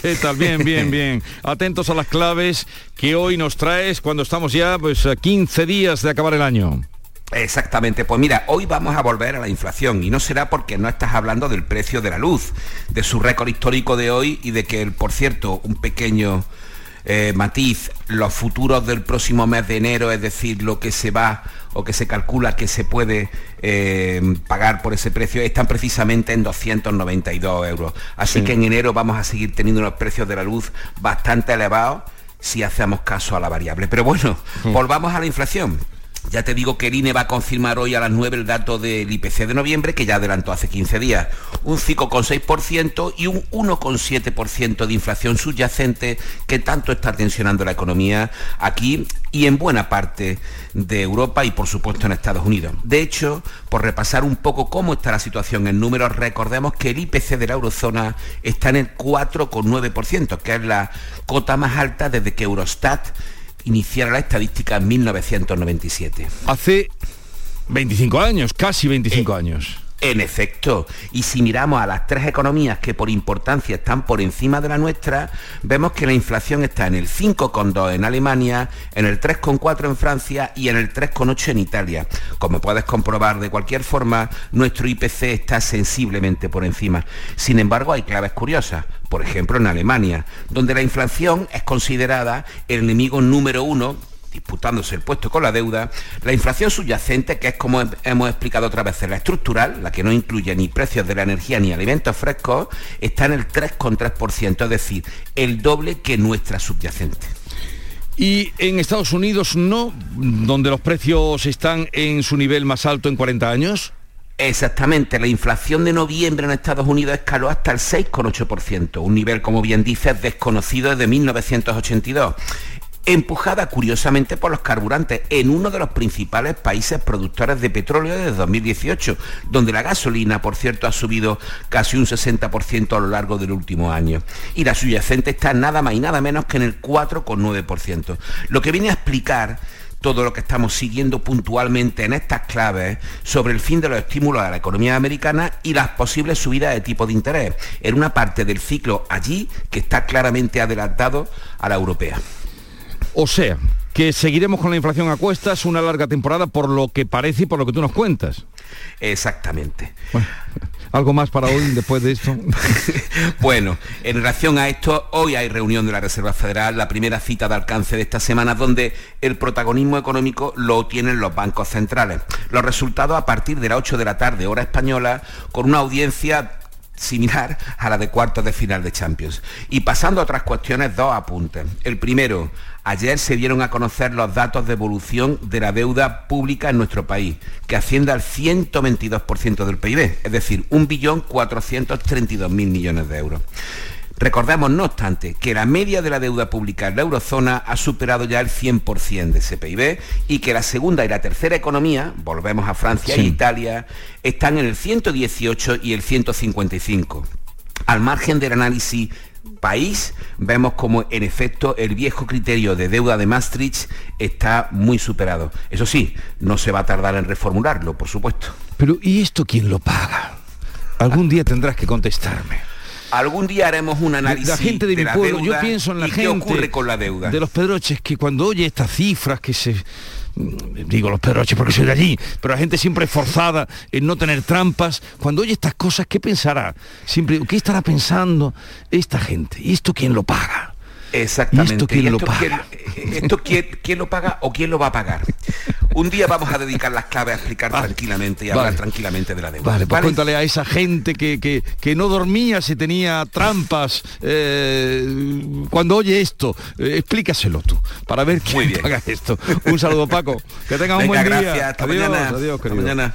¿Qué tal? Bien, bien, bien. Atentos a las claves que hoy nos traes cuando estamos ya pues a 15 días de acabar el año. Exactamente, pues mira, hoy vamos a volver a la inflación y no será porque no estás hablando del precio de la luz, de su récord histórico de hoy y de que, por cierto, un pequeño eh, matiz, los futuros del próximo mes de enero, es decir, lo que se va o que se calcula que se puede eh, pagar por ese precio, están precisamente en 292 euros. Así Sí. que en enero vamos a seguir teniendo unos precios de la luz bastante elevados si hacemos caso a la variable. Pero bueno, volvamos a la inflación. Ya te digo que el INE va a confirmar hoy a las 9 el dato del IPC de noviembre, que ya adelantó hace 15 días. Un 5,6% y un 1,7% de inflación subyacente que tanto está tensionando la economía aquí y en buena parte de Europa y por supuesto en Estados Unidos. De hecho, por repasar un poco cómo está la situación en números, recordemos que el IPC de la eurozona está en el 4,9%, que es la cota más alta desde que Eurostat iniciara la estadística en 1997. Hace 25 años, casi 25 años. En efecto, y si miramos a las tres economías que por importancia están por encima de la nuestra, vemos que la inflación está en el 5,2 en Alemania, en el 3,4 en Francia y en el 3,8 en Italia. Como puedes comprobar de cualquier forma, nuestro IPC está sensiblemente por encima. Sin embargo, hay claves curiosas. Por ejemplo, en Alemania, donde la inflación es considerada el enemigo número uno disputándose el puesto con la deuda, la inflación subyacente, que es como hemos explicado otra vez, la estructural, la que no incluye ni precios de la energía ni alimentos frescos, está en el 3,3%, es decir, el doble que nuestra subyacente. Y en Estados Unidos no, donde los precios están en su nivel más alto en 40 años. Exactamente, la inflación de noviembre en Estados Unidos escaló hasta el 6,8%, un nivel, como bien dices, desconocido desde 1982 empujada curiosamente por los carburantes en uno de los principales países productores de petróleo desde 2018, donde la gasolina, por cierto, ha subido casi un 60% a lo largo del último año. Y la subyacente está nada más y nada menos que en el 4,9%. Lo que viene a explicar todo lo que estamos siguiendo puntualmente en estas claves sobre el fin de los estímulos a la economía americana y las posibles subidas de tipo de interés, en una parte del ciclo allí que está claramente adelantado a la europea. O sea, que seguiremos con la inflación a cuestas una larga temporada por lo que parece y por lo que tú nos cuentas. Exactamente. Bueno, ¿Algo más para hoy después de esto? Bueno, en relación a esto, hoy hay reunión de la Reserva Federal, la primera cita de alcance de esta semana, donde el protagonismo económico lo tienen los bancos centrales. Los resultados a partir de las 8 de la tarde, hora española, con una audiencia similar a la de cuartos de final de Champions. Y pasando a otras cuestiones, dos apuntes. El primero, ayer se dieron a conocer los datos de evolución de la deuda pública en nuestro país, que asciende al 122% del PIB, es decir, 1.432.000 millones de euros. Recordemos, no obstante, que la media de la deuda pública en la eurozona ha superado ya el 100% de ese PIB y que la segunda y la tercera economía, volvemos a Francia Sí. e Italia, están en el 118 y el 155. Al margen del análisis país, vemos como en efecto el viejo criterio de deuda de Maastricht está muy superado. Eso sí, no se va a tardar en reformularlo, por supuesto. Pero ¿y esto quién lo paga? Algún día tendrás que contestarme. Algún día haremos un análisis la gente de, mi pueblo, yo pienso en la gente qué ocurre con la deuda. de los pedroches que cuando oye estas cifras que se digo los pedroches porque soy de allí, pero la gente siempre esforzada en no tener trampas, cuando oye estas cosas, ¿qué pensará? Siempre, ¿qué estará pensando esta gente? ¿Y esto quién lo paga? Exactamente. ¿Y esto quién ¿Y lo paga? quién- esto quién, quién lo paga o quién lo va a pagar? Un día vamos a dedicar las claves a explicar tranquilamente y hablar tranquilamente de la deuda. Vale, pues cuéntale a esa gente que, que- que no dormía si tenía trampas eh, cuando oye esto. Eh, explícaselo tú, para ver quién bien. paga esto. Un saludo, Paco. Que tengas un Venga, buen día. gracias, hasta adiós, mañana. adiós, Hasta mañana.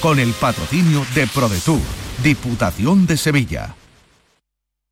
Con el patrocinio de ProDetour, Diputación de Sevilla.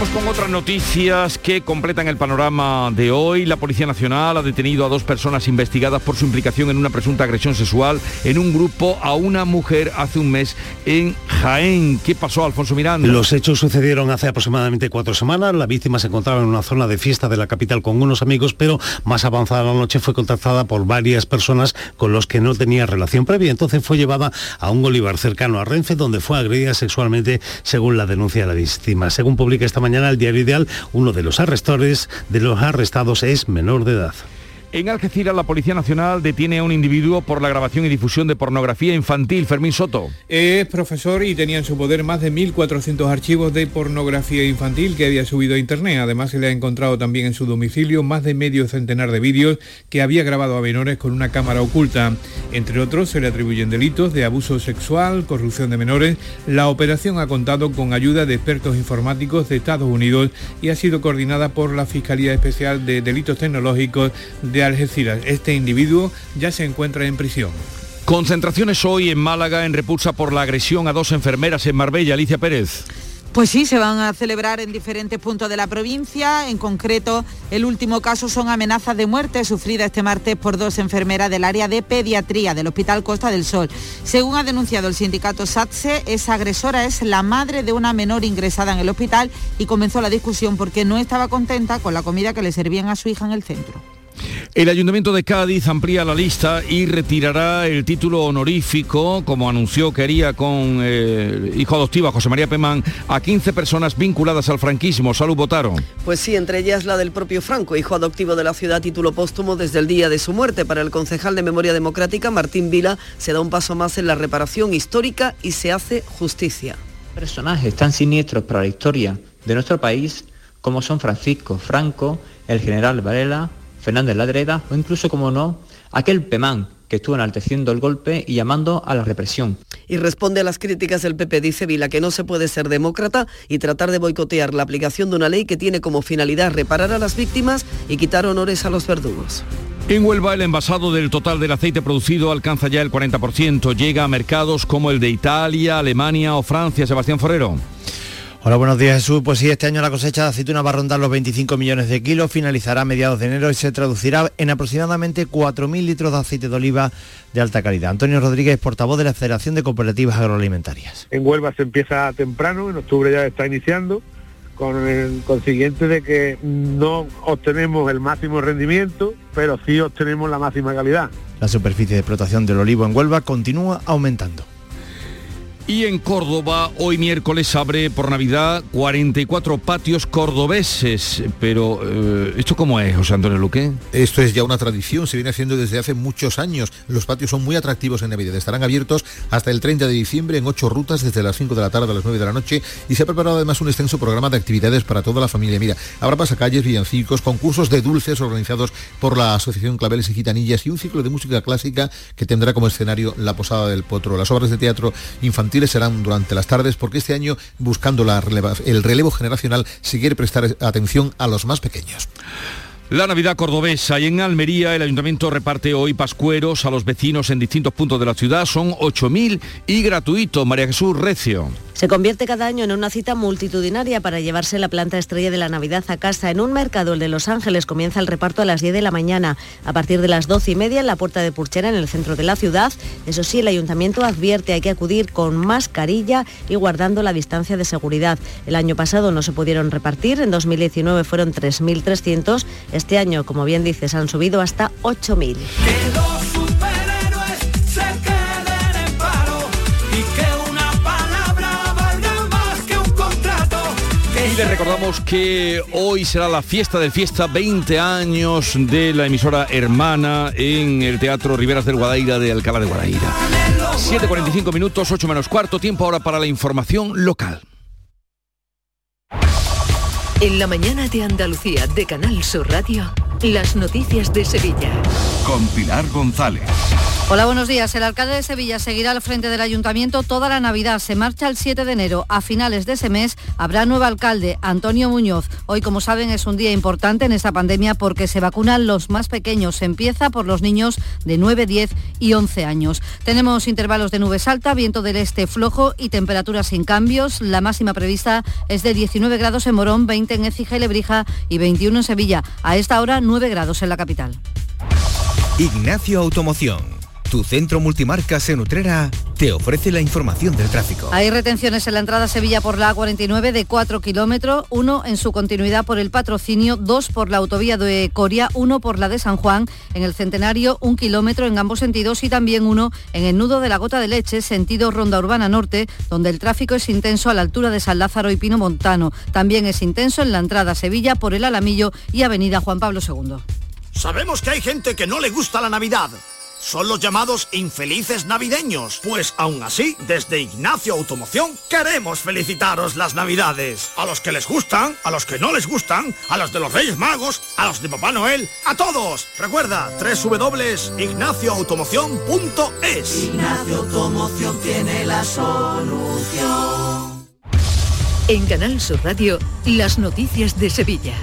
Con otras noticias que completan el panorama de hoy. La Policía Nacional ha detenido a dos personas investigadas por su implicación en una presunta agresión sexual en un grupo a una mujer hace un mes en Jaén. ¿Qué pasó, Alfonso Miranda? Los hechos sucedieron hace aproximadamente cuatro semanas. La víctima se encontraba en una zona de fiesta de la capital con unos amigos, pero más avanzada la noche fue contactada por varias personas con los que no tenía relación previa. Entonces fue llevada a un Olivar cercano a Renfe, donde fue agredida sexualmente, según la denuncia de la víctima. Según publica esta mañana el diario Ideal, uno de los arrestores de los arrestados es menor de edad. En Algeciras, la Policía Nacional detiene a un individuo por la grabación y difusión de pornografía infantil. Fermín Soto. Es profesor y tenía en su poder más de 1.400 archivos de pornografía infantil que había subido a Internet. Además, se le ha encontrado también en su domicilio más de medio centenar de vídeos que había grabado a menores con una cámara oculta. Entre otros, se le atribuyen delitos de abuso sexual, corrupción de menores. La operación ha contado con ayuda de expertos informáticos de Estados Unidos y ha sido coordinada por la Fiscalía Especial de Delitos Tecnológicos de Algeciras. Este individuo ya se encuentra en prisión. Concentraciones hoy en Málaga en repulsa por la agresión a dos enfermeras en Marbella. Alicia Pérez. Pues sí, se van a celebrar en diferentes puntos de la provincia. En concreto, el último caso son amenazas de muerte sufridas este martes por dos enfermeras del área de pediatría del Hospital Costa del Sol. Según ha denunciado el sindicato SATSE, esa agresora es la madre de una menor ingresada en el hospital y comenzó la discusión porque no estaba contenta con la comida que le servían a su hija en el centro. El Ayuntamiento de Cádiz amplía la lista y retirará el título honorífico, como anunció que haría con eh, hijo adoptivo José María Pemán, a 15 personas vinculadas al franquismo. Salud, votaron. Pues sí, entre ellas la del propio Franco, hijo adoptivo de la ciudad, título póstumo desde el día de su muerte. Para el concejal de Memoria Democrática, Martín Vila, se da un paso más en la reparación histórica y se hace justicia. Personajes tan siniestros para la historia de nuestro país como son Francisco Franco, el general Varela, Fernández Ladreda o incluso, como no, aquel Pemán que estuvo enalteciendo el golpe y llamando a la represión. Y responde a las críticas del PP, dice Vila, que no se puede ser demócrata y tratar de boicotear la aplicación de una ley que tiene como finalidad reparar a las víctimas y quitar honores a los verdugos. En Huelva el envasado del total del aceite producido alcanza ya el 40%. Llega a mercados como el de Italia, Alemania o Francia. Sebastián Forero. Hola, buenos días Jesús. Pues sí, este año la cosecha de aceituna va a rondar los 25 millones de kilos, finalizará a mediados de enero y se traducirá en aproximadamente 4.000 litros de aceite de oliva de alta calidad. Antonio Rodríguez, portavoz de la Federación de Cooperativas Agroalimentarias. En Huelva se empieza temprano, en octubre ya está iniciando, con el consiguiente de que no obtenemos el máximo rendimiento, pero sí obtenemos la máxima calidad. La superficie de explotación del olivo en Huelva continúa aumentando. Y en Córdoba, hoy miércoles abre por Navidad 44 patios cordobeses. Pero, eh, ¿esto cómo es, José Antonio Luque? Esto es ya una tradición, se viene haciendo desde hace muchos años. Los patios son muy atractivos en Navidad. Estarán abiertos hasta el 30 de diciembre en ocho rutas desde las 5 de la tarde a las 9 de la noche y se ha preparado además un extenso programa de actividades para toda la familia. Mira, habrá pasacalles, villancicos, concursos de dulces organizados por la Asociación Claveles y Gitanillas y un ciclo de música clásica que tendrá como escenario la Posada del Potro. Las obras de teatro infantil serán durante las tardes porque este año, buscando la releva, el relevo generacional, se quiere prestar atención a los más pequeños. La Navidad cordobesa y en Almería el ayuntamiento reparte hoy pascueros a los vecinos en distintos puntos de la ciudad. Son 8.000 y gratuito. María Jesús Recio. Se convierte cada año en una cita multitudinaria para llevarse la planta estrella de la Navidad a casa. En un mercado, el de Los Ángeles, comienza el reparto a las 10 de la mañana. A partir de las 12 y media, en la puerta de Purchera, en el centro de la ciudad. Eso sí, el ayuntamiento advierte hay que acudir con mascarilla y guardando la distancia de seguridad. El año pasado no se pudieron repartir, en 2019 fueron 3.300. Este año, como bien dices, han subido hasta 8.000. les recordamos que hoy será la fiesta del fiesta 20 años de la emisora hermana en el Teatro Riveras del Guadaira de Alcalá de Guadaira. 7.45 minutos, 8 menos cuarto, tiempo ahora para la información local. En la mañana de Andalucía de Canal Sur Radio, las noticias de Sevilla. Con Pilar González. Hola, buenos días. El alcalde de Sevilla seguirá al frente del ayuntamiento toda la Navidad. Se marcha el 7 de enero. A finales de ese mes habrá nuevo alcalde, Antonio Muñoz. Hoy, como saben, es un día importante en esta pandemia porque se vacunan los más pequeños. Empieza por los niños de 9, 10 y 11 años. Tenemos intervalos de nubes alta, viento del este flojo y temperaturas sin cambios. La máxima prevista es de 19 grados en Morón, 20 en Écija y Lebrija y 21 en Sevilla. A esta hora 9 grados en la capital. Ignacio Automoción tu centro multimarcas en Utrera te ofrece la información del tráfico. Hay retenciones en la entrada a Sevilla por la A49 de 4 kilómetros, uno en su continuidad por el patrocinio, dos por la autovía de Coria, uno por la de San Juan, en el Centenario, un kilómetro en ambos sentidos y también uno en el nudo de la Gota de Leche, sentido Ronda Urbana Norte, donde el tráfico es intenso a la altura de San Lázaro y Pino Montano. También es intenso en la entrada a Sevilla por el Alamillo y Avenida Juan Pablo II. Sabemos que hay gente que no le gusta la Navidad son los llamados infelices navideños. Pues aún así, desde Ignacio Automoción queremos felicitaros las navidades. A los que les gustan, a los que no les gustan, a los de los Reyes Magos, a los de Papá Noel, a todos. Recuerda, www.ignacioautomoción.es. Ignacio Automoción tiene la solución. En Canal Sur Radio, las noticias de Sevilla.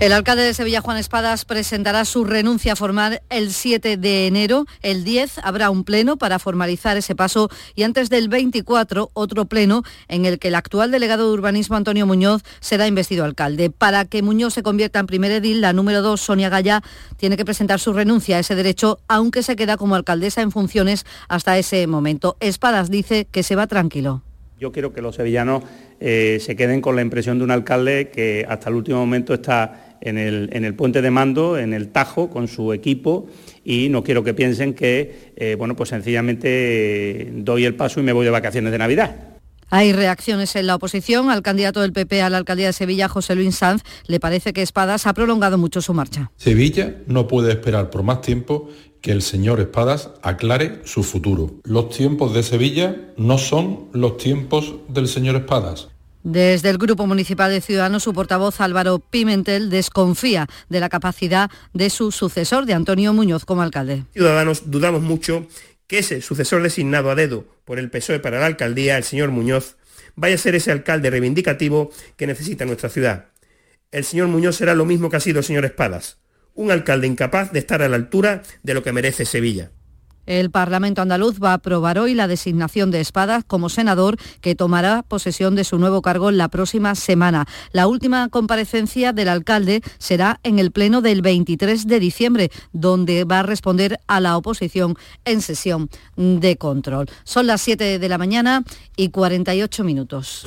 El alcalde de Sevilla, Juan Espadas, presentará su renuncia formal el 7 de enero. El 10 habrá un pleno para formalizar ese paso y antes del 24 otro pleno en el que el actual delegado de urbanismo, Antonio Muñoz, será investido alcalde. Para que Muñoz se convierta en primer edil, la número 2, Sonia Gaya, tiene que presentar su renuncia a ese derecho, aunque se queda como alcaldesa en funciones hasta ese momento. Espadas dice que se va tranquilo. Yo quiero que los sevillanos eh, se queden con la impresión de un alcalde que hasta el último momento está en el, puente de mando, en el Tajo, con su equipo y no quiero que piensen que, eh, bueno, pues sencillamente doy el paso y me voy de vacaciones de Navidad. Hay reacciones en la oposición. Al candidato del PP a la alcaldía de Sevilla, José Luis Sanz, le parece que Espadas ha prolongado mucho su marcha. Sevilla no puede esperar por más tiempo que el señor Espadas aclare su futuro. Los tiempos de Sevilla no son los tiempos del señor Espadas. Desde el Grupo Municipal de Ciudadanos, su portavoz Álvaro Pimentel desconfía de la capacidad de su sucesor, de Antonio Muñoz, como alcalde. Ciudadanos dudamos mucho que ese sucesor designado a dedo por el PSOE para la alcaldía, el señor Muñoz, vaya a ser ese alcalde reivindicativo que necesita nuestra ciudad. El señor Muñoz será lo mismo que ha sido el señor Espadas, un alcalde incapaz de estar a la altura de lo que merece Sevilla. El Parlamento andaluz va a aprobar hoy la designación de Espadas como senador que tomará posesión de su nuevo cargo la próxima semana. La última comparecencia del alcalde será en el pleno del 23 de diciembre, donde va a responder a la oposición en sesión de control. Son las 7 de la mañana y 48 minutos.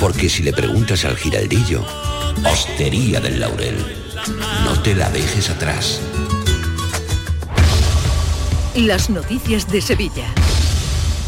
Porque si le preguntas al giraldillo, Hostería del Laurel. No te la dejes atrás. Las noticias de Sevilla.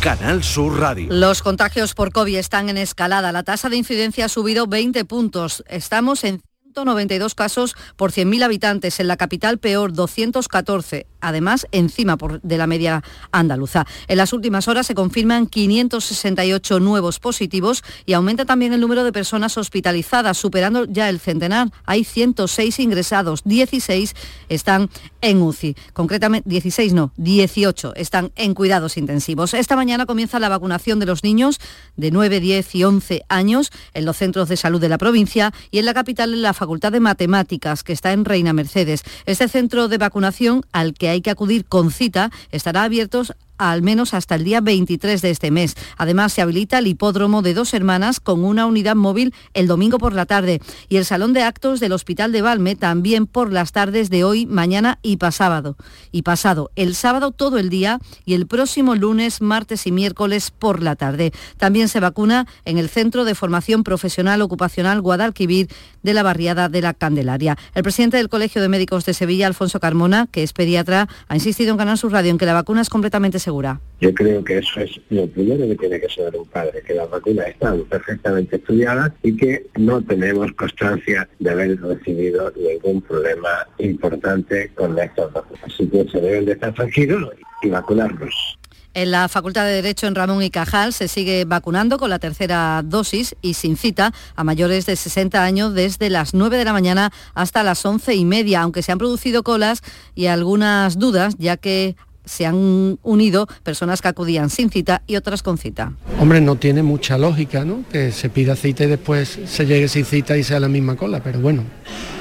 Canal Sur Radio. Los contagios por COVID están en escalada. La tasa de incidencia ha subido 20 puntos. Estamos en 192 casos por 100.000 habitantes. En la capital peor, 214 además encima de la media andaluza. En las últimas horas se confirman 568 nuevos positivos y aumenta también el número de personas hospitalizadas, superando ya el centenar. Hay 106 ingresados, 16 están en UCI. Concretamente, 16 no, 18 están en cuidados intensivos. Esta mañana comienza la vacunación de los niños de 9, 10 y 11 años en los centros de salud de la provincia y en la capital en la Facultad de Matemáticas, que está en Reina Mercedes. Este centro de vacunación al que hay que acudir con cita estará abierto al menos hasta el día 23 de este mes. Además, se habilita el hipódromo de dos hermanas con una unidad móvil el domingo por la tarde y el salón de actos del Hospital de Valme también por las tardes de hoy, mañana y pasado. Y pasado, el sábado todo el día y el próximo lunes, martes y miércoles por la tarde. También se vacuna en el Centro de Formación Profesional Ocupacional Guadalquivir de la barriada de la Candelaria. El presidente del Colegio de Médicos de Sevilla, Alfonso Carmona, que es pediatra, ha insistido en Canal Sur Radio en que la vacuna es completamente segura. Yo creo que eso es lo primero que tiene que saber un padre, que las vacunas están perfectamente estudiadas y que no tenemos constancia de haber recibido ningún problema importante con estas vacunas. Así que se deben de estar tranquilos y vacunarlos. En la Facultad de Derecho en Ramón y Cajal se sigue vacunando con la tercera dosis y sin cita a mayores de 60 años desde las 9 de la mañana hasta las 11 y media, aunque se han producido colas y algunas dudas, ya que se han unido personas que acudían sin cita y otras con cita. Hombre, no tiene mucha lógica, ¿no? Que se pida cita y después se llegue sin cita y sea la misma cola, pero bueno,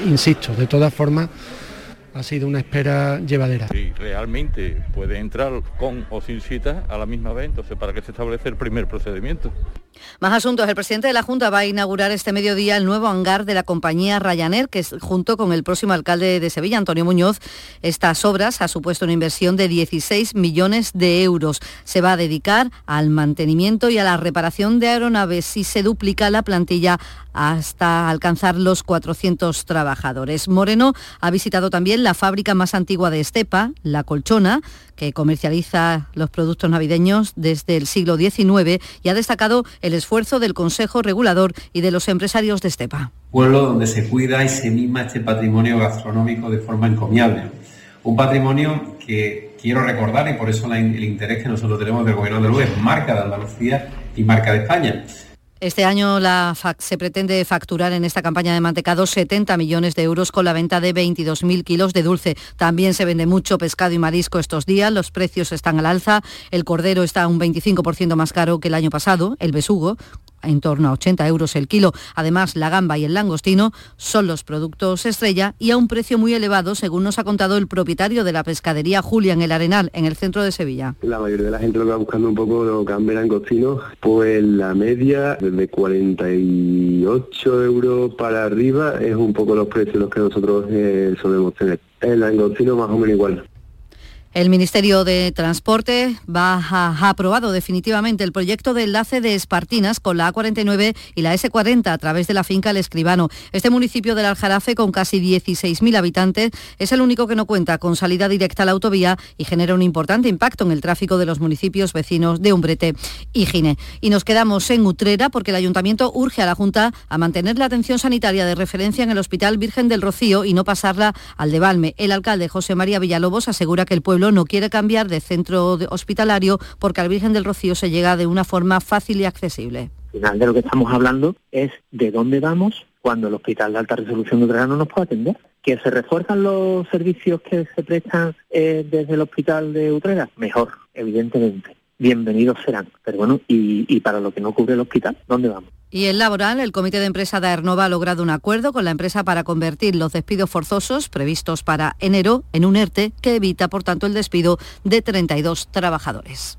insisto, de todas formas ha sido una espera llevadera. Sí, realmente puede entrar con o sin cita a la misma vez, entonces ¿para qué se establece el primer procedimiento? Más asuntos. El presidente de la Junta va a inaugurar este mediodía el nuevo hangar de la compañía Ryanair, que es junto con el próximo alcalde de Sevilla, Antonio Muñoz. Estas obras ha supuesto una inversión de 16 millones de euros. Se va a dedicar al mantenimiento y a la reparación de aeronaves y se duplica la plantilla hasta alcanzar los 400 trabajadores. Moreno ha visitado también la fábrica más antigua de Estepa, La Colchona, que comercializa los productos navideños desde el siglo XIX y ha destacado el esfuerzo del Consejo Regulador y de los empresarios de Estepa. Pueblo donde se cuida y se mima este patrimonio gastronómico de forma encomiable. Un patrimonio que quiero recordar y por eso el interés que nosotros tenemos del Gobierno de es marca de Andalucía y marca de España. Este año se pretende facturar en esta campaña de mantecado 70 millones de euros con la venta de 22.000 kilos de dulce. También se vende mucho pescado y marisco estos días. Los precios están al alza. El cordero está un 25% más caro que el año pasado. El besugo en torno a 80 euros el kilo. Además, la gamba y el langostino son los productos estrella y a un precio muy elevado, según nos ha contado el propietario de la pescadería Julián El Arenal, en el centro de Sevilla. La mayoría de la gente lo que va buscando un poco lo gamba y langostino, pues la media desde 48 euros para arriba es un poco los precios los que nosotros eh, solemos tener. El langostino más o menos igual. El Ministerio de Transporte ha aprobado definitivamente el proyecto de enlace de Espartinas con la A49 y la S40 a través de la finca El Escribano. Este municipio del Aljarafe, con casi 16.000 habitantes, es el único que no cuenta con salida directa a la autovía y genera un importante impacto en el tráfico de los municipios vecinos de Umbrete y Gine. Y nos quedamos en Utrera porque el Ayuntamiento urge a la Junta a mantener la atención sanitaria de referencia en el Hospital Virgen del Rocío y no pasarla al de Valme. El alcalde José María Villalobos asegura que el pueblo no quiere cambiar de centro hospitalario porque al Virgen del Rocío se llega de una forma fácil y accesible. Al final de lo que estamos hablando es de dónde vamos cuando el Hospital de Alta Resolución de Utrera no nos puede atender. ¿Que se refuerzan los servicios que se prestan eh, desde el Hospital de Utrera? Mejor, evidentemente. Bienvenidos serán. Pero bueno, y para lo que no cubre el hospital, ¿dónde vamos? Y en laboral, el comité de empresa de Aernova ha logrado un acuerdo con la empresa para convertir los despidos forzosos previstos para enero en un ERTE que evita, por tanto, el despido de 32 trabajadores.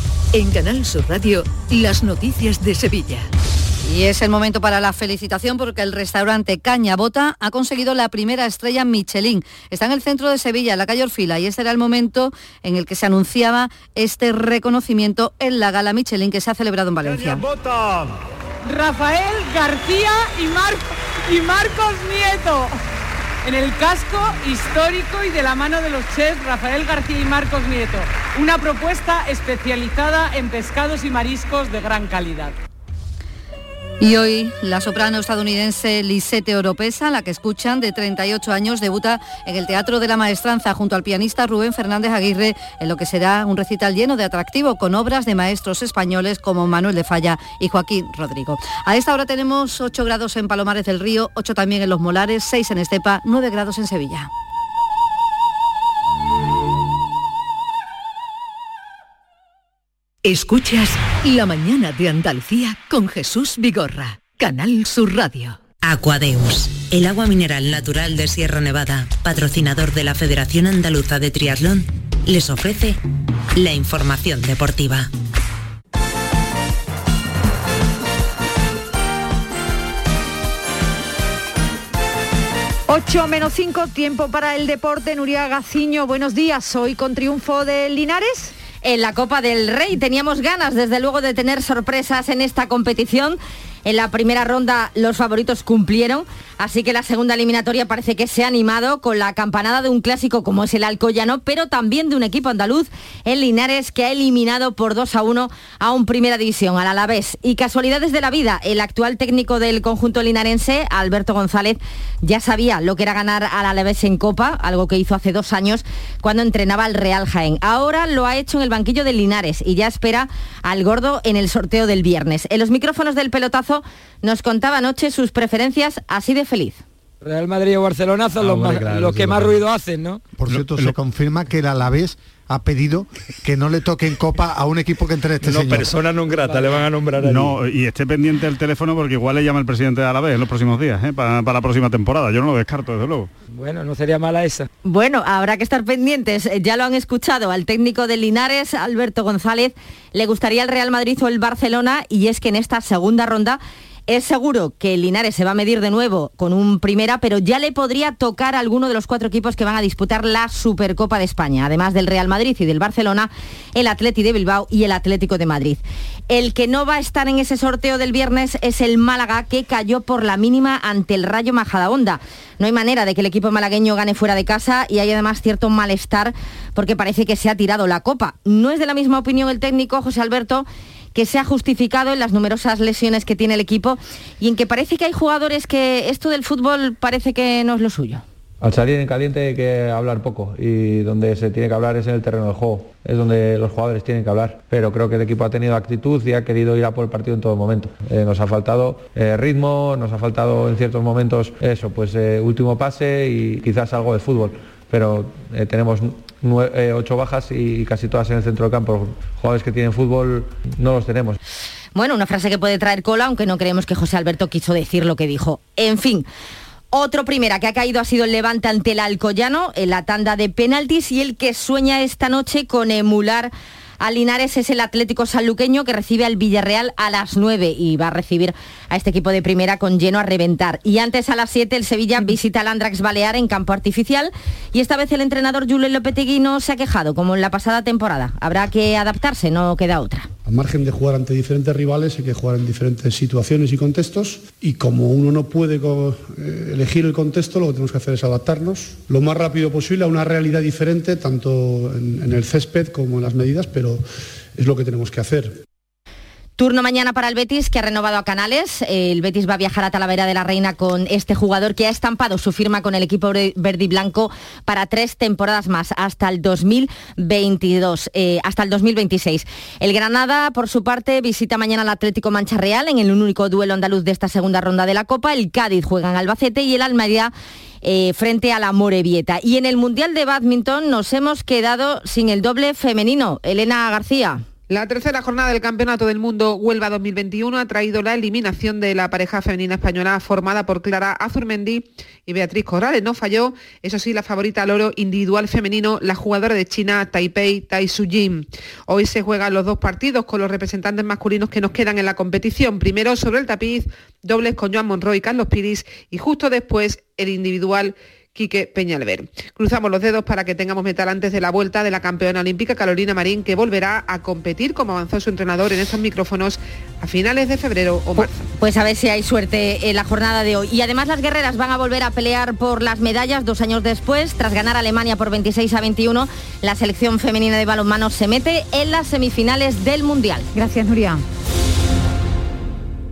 En Canal Sur Radio, las noticias de Sevilla. Y es el momento para la felicitación porque el restaurante Caña Bota ha conseguido la primera estrella Michelin. Está en el centro de Sevilla, en la calle Orfila, y este era el momento en el que se anunciaba este reconocimiento en la gala Michelin que se ha celebrado en Valencia. Rafael García y, y Marcos Nieto. En el casco histórico y de la mano de los chefs Rafael García y Marcos Nieto. Una propuesta especializada en pescados y mariscos de gran calidad. Y hoy la soprano estadounidense Lisette Oropesa, la que escuchan, de 38 años, debuta en el Teatro de la Maestranza junto al pianista Rubén Fernández Aguirre, en lo que será un recital lleno de atractivo con obras de maestros españoles como Manuel de Falla y Joaquín Rodrigo. A esta hora tenemos 8 grados en Palomares del Río, 8 también en Los Molares, 6 en Estepa, 9 grados en Sevilla. Escuchas La mañana de Andalucía con Jesús Vigorra, Canal Sur Radio. Aquadeus, el agua mineral natural de Sierra Nevada, patrocinador de la Federación Andaluza de Triatlón, les ofrece la información deportiva. Ocho menos 5, tiempo para el deporte. Nuria Gaciño, buenos días. Hoy con triunfo de Linares en la Copa del Rey. Teníamos ganas, desde luego, de tener sorpresas en esta competición. En la primera ronda los favoritos cumplieron, así que la segunda eliminatoria parece que se ha animado con la campanada de un clásico como es el Alcoyano, pero también de un equipo andaluz, el Linares, que ha eliminado por 2 a 1 a un Primera División, al Alavés. Y casualidades de la vida, el actual técnico del conjunto linarense, Alberto González, ya sabía lo que era ganar al Alavés en Copa, algo que hizo hace dos años cuando entrenaba al Real Jaén. Ahora lo ha hecho en el banquillo del Linares y ya espera al gordo en el sorteo del viernes. En los micrófonos del pelotazo nos contaba anoche sus preferencias así de feliz. Real Madrid o Barcelona son ah, los, que más ruido hacen, ¿no? Por cierto, se confirma que el Alavés ha pedido que no le toque en copa a un equipo que entre este no, persona no grata le van a nombrar No, y esté pendiente del teléfono porque igual le llama el presidente de Alavés en los próximos días, ¿eh? para, para, la próxima temporada. Yo no lo descarto, desde luego. Bueno, no sería mala esa. Bueno, habrá que estar pendientes. Ya lo han escuchado al técnico de Linares, Alberto González. Le gustaría el Real Madrid o el Barcelona y es que en esta segunda ronda es seguro que Linares se va a medir de nuevo con un primera, pero ya le podría tocar a alguno de los cuatro equipos que van a disputar la Supercopa de España, además del Real Madrid y del Barcelona, el Atleti de Bilbao y el Atlético de Madrid. El que no va a estar en ese sorteo del viernes es el Málaga, que cayó por la mínima ante el Rayo Majadahonda. No hay manera de que el equipo malagueño gane fuera de casa y hay además cierto malestar porque parece que se ha tirado la copa. No es de la misma opinión el técnico José Alberto que se ha justificado en las numerosas lesiones que tiene el equipo y en que parece que hay jugadores que esto del fútbol parece que no es lo suyo. Al salir en caliente hay que hablar poco y donde se tiene que hablar es en el terreno del juego, es donde los jugadores tienen que hablar. Pero creo que el equipo ha tenido actitud y ha querido ir a por el partido en todo momento. Eh, nos ha faltado eh, ritmo, nos ha faltado en ciertos momentos eso, pues eh, último pase y quizás algo de fútbol. Pero tenemos eh, ocho bajas y casi todas en el centro del campo. Jugadores que tienen fútbol no los tenemos. Bueno, una frase que puede traer cola, aunque no creemos que José Alberto quiso decir lo que dijo. En fin. Otro primera que ha caído ha sido el Levante ante el Alcoyano en la tanda de penaltis y el que sueña esta noche con emular a Linares es el Atlético Sanluqueño que recibe al Villarreal a las 9 y va a recibir a este equipo de primera con lleno a reventar. Y antes a las 7 el Sevilla visita al Andrax Balear en campo artificial y esta vez el entrenador Julio Lopetegui no se ha quejado como en la pasada temporada. Habrá que adaptarse, no queda otra. Margen de jugar ante diferentes rivales hay que jugar en diferentes situaciones y contextos y como uno no puede eh, elegir el contexto lo que tenemos que hacer es adaptarnos lo más rápido posible a una realidad diferente tanto en el césped como en las medidas, pero es lo que tenemos que hacer. Turno mañana para el Betis, que ha renovado a Canales. El Betis va a viajar a Talavera de la Reina con este jugador que ha estampado su firma con el equipo verde y blanco para tres temporadas más, hasta el 2022, eh, hasta el 2026. El Granada, por su parte, visita mañana al Atlético Mancha Real en el único duelo andaluz de esta segunda ronda de la Copa. El Cádiz juega en Albacete y el Almería eh, frente a la Morevieta. Y en el Mundial de Badminton nos hemos quedado sin el doble femenino. Elena García. La tercera jornada del Campeonato del Mundo Huelva 2021 ha traído la eliminación de la pareja femenina española formada por Clara Azurmendi y Beatriz Corrales. No falló, eso sí, la favorita al oro individual femenino, la jugadora de China Taipei Tai Su Jin. Hoy se juegan los dos partidos con los representantes masculinos que nos quedan en la competición. Primero sobre el tapiz, dobles con Joan Monroy y Carlos Piris y justo después el individual Quique Peñalver. Cruzamos los dedos para que tengamos metal antes de la vuelta de la campeona olímpica Carolina Marín, que volverá a competir, como avanzó su entrenador en estos micrófonos, a finales de febrero o marzo. Pues a ver si hay suerte en la jornada de hoy. Y además las guerreras van a volver a pelear por las medallas dos años después. Tras ganar a Alemania por 26 a 21, la selección femenina de balonmano se mete en las semifinales del Mundial. Gracias, Nuria.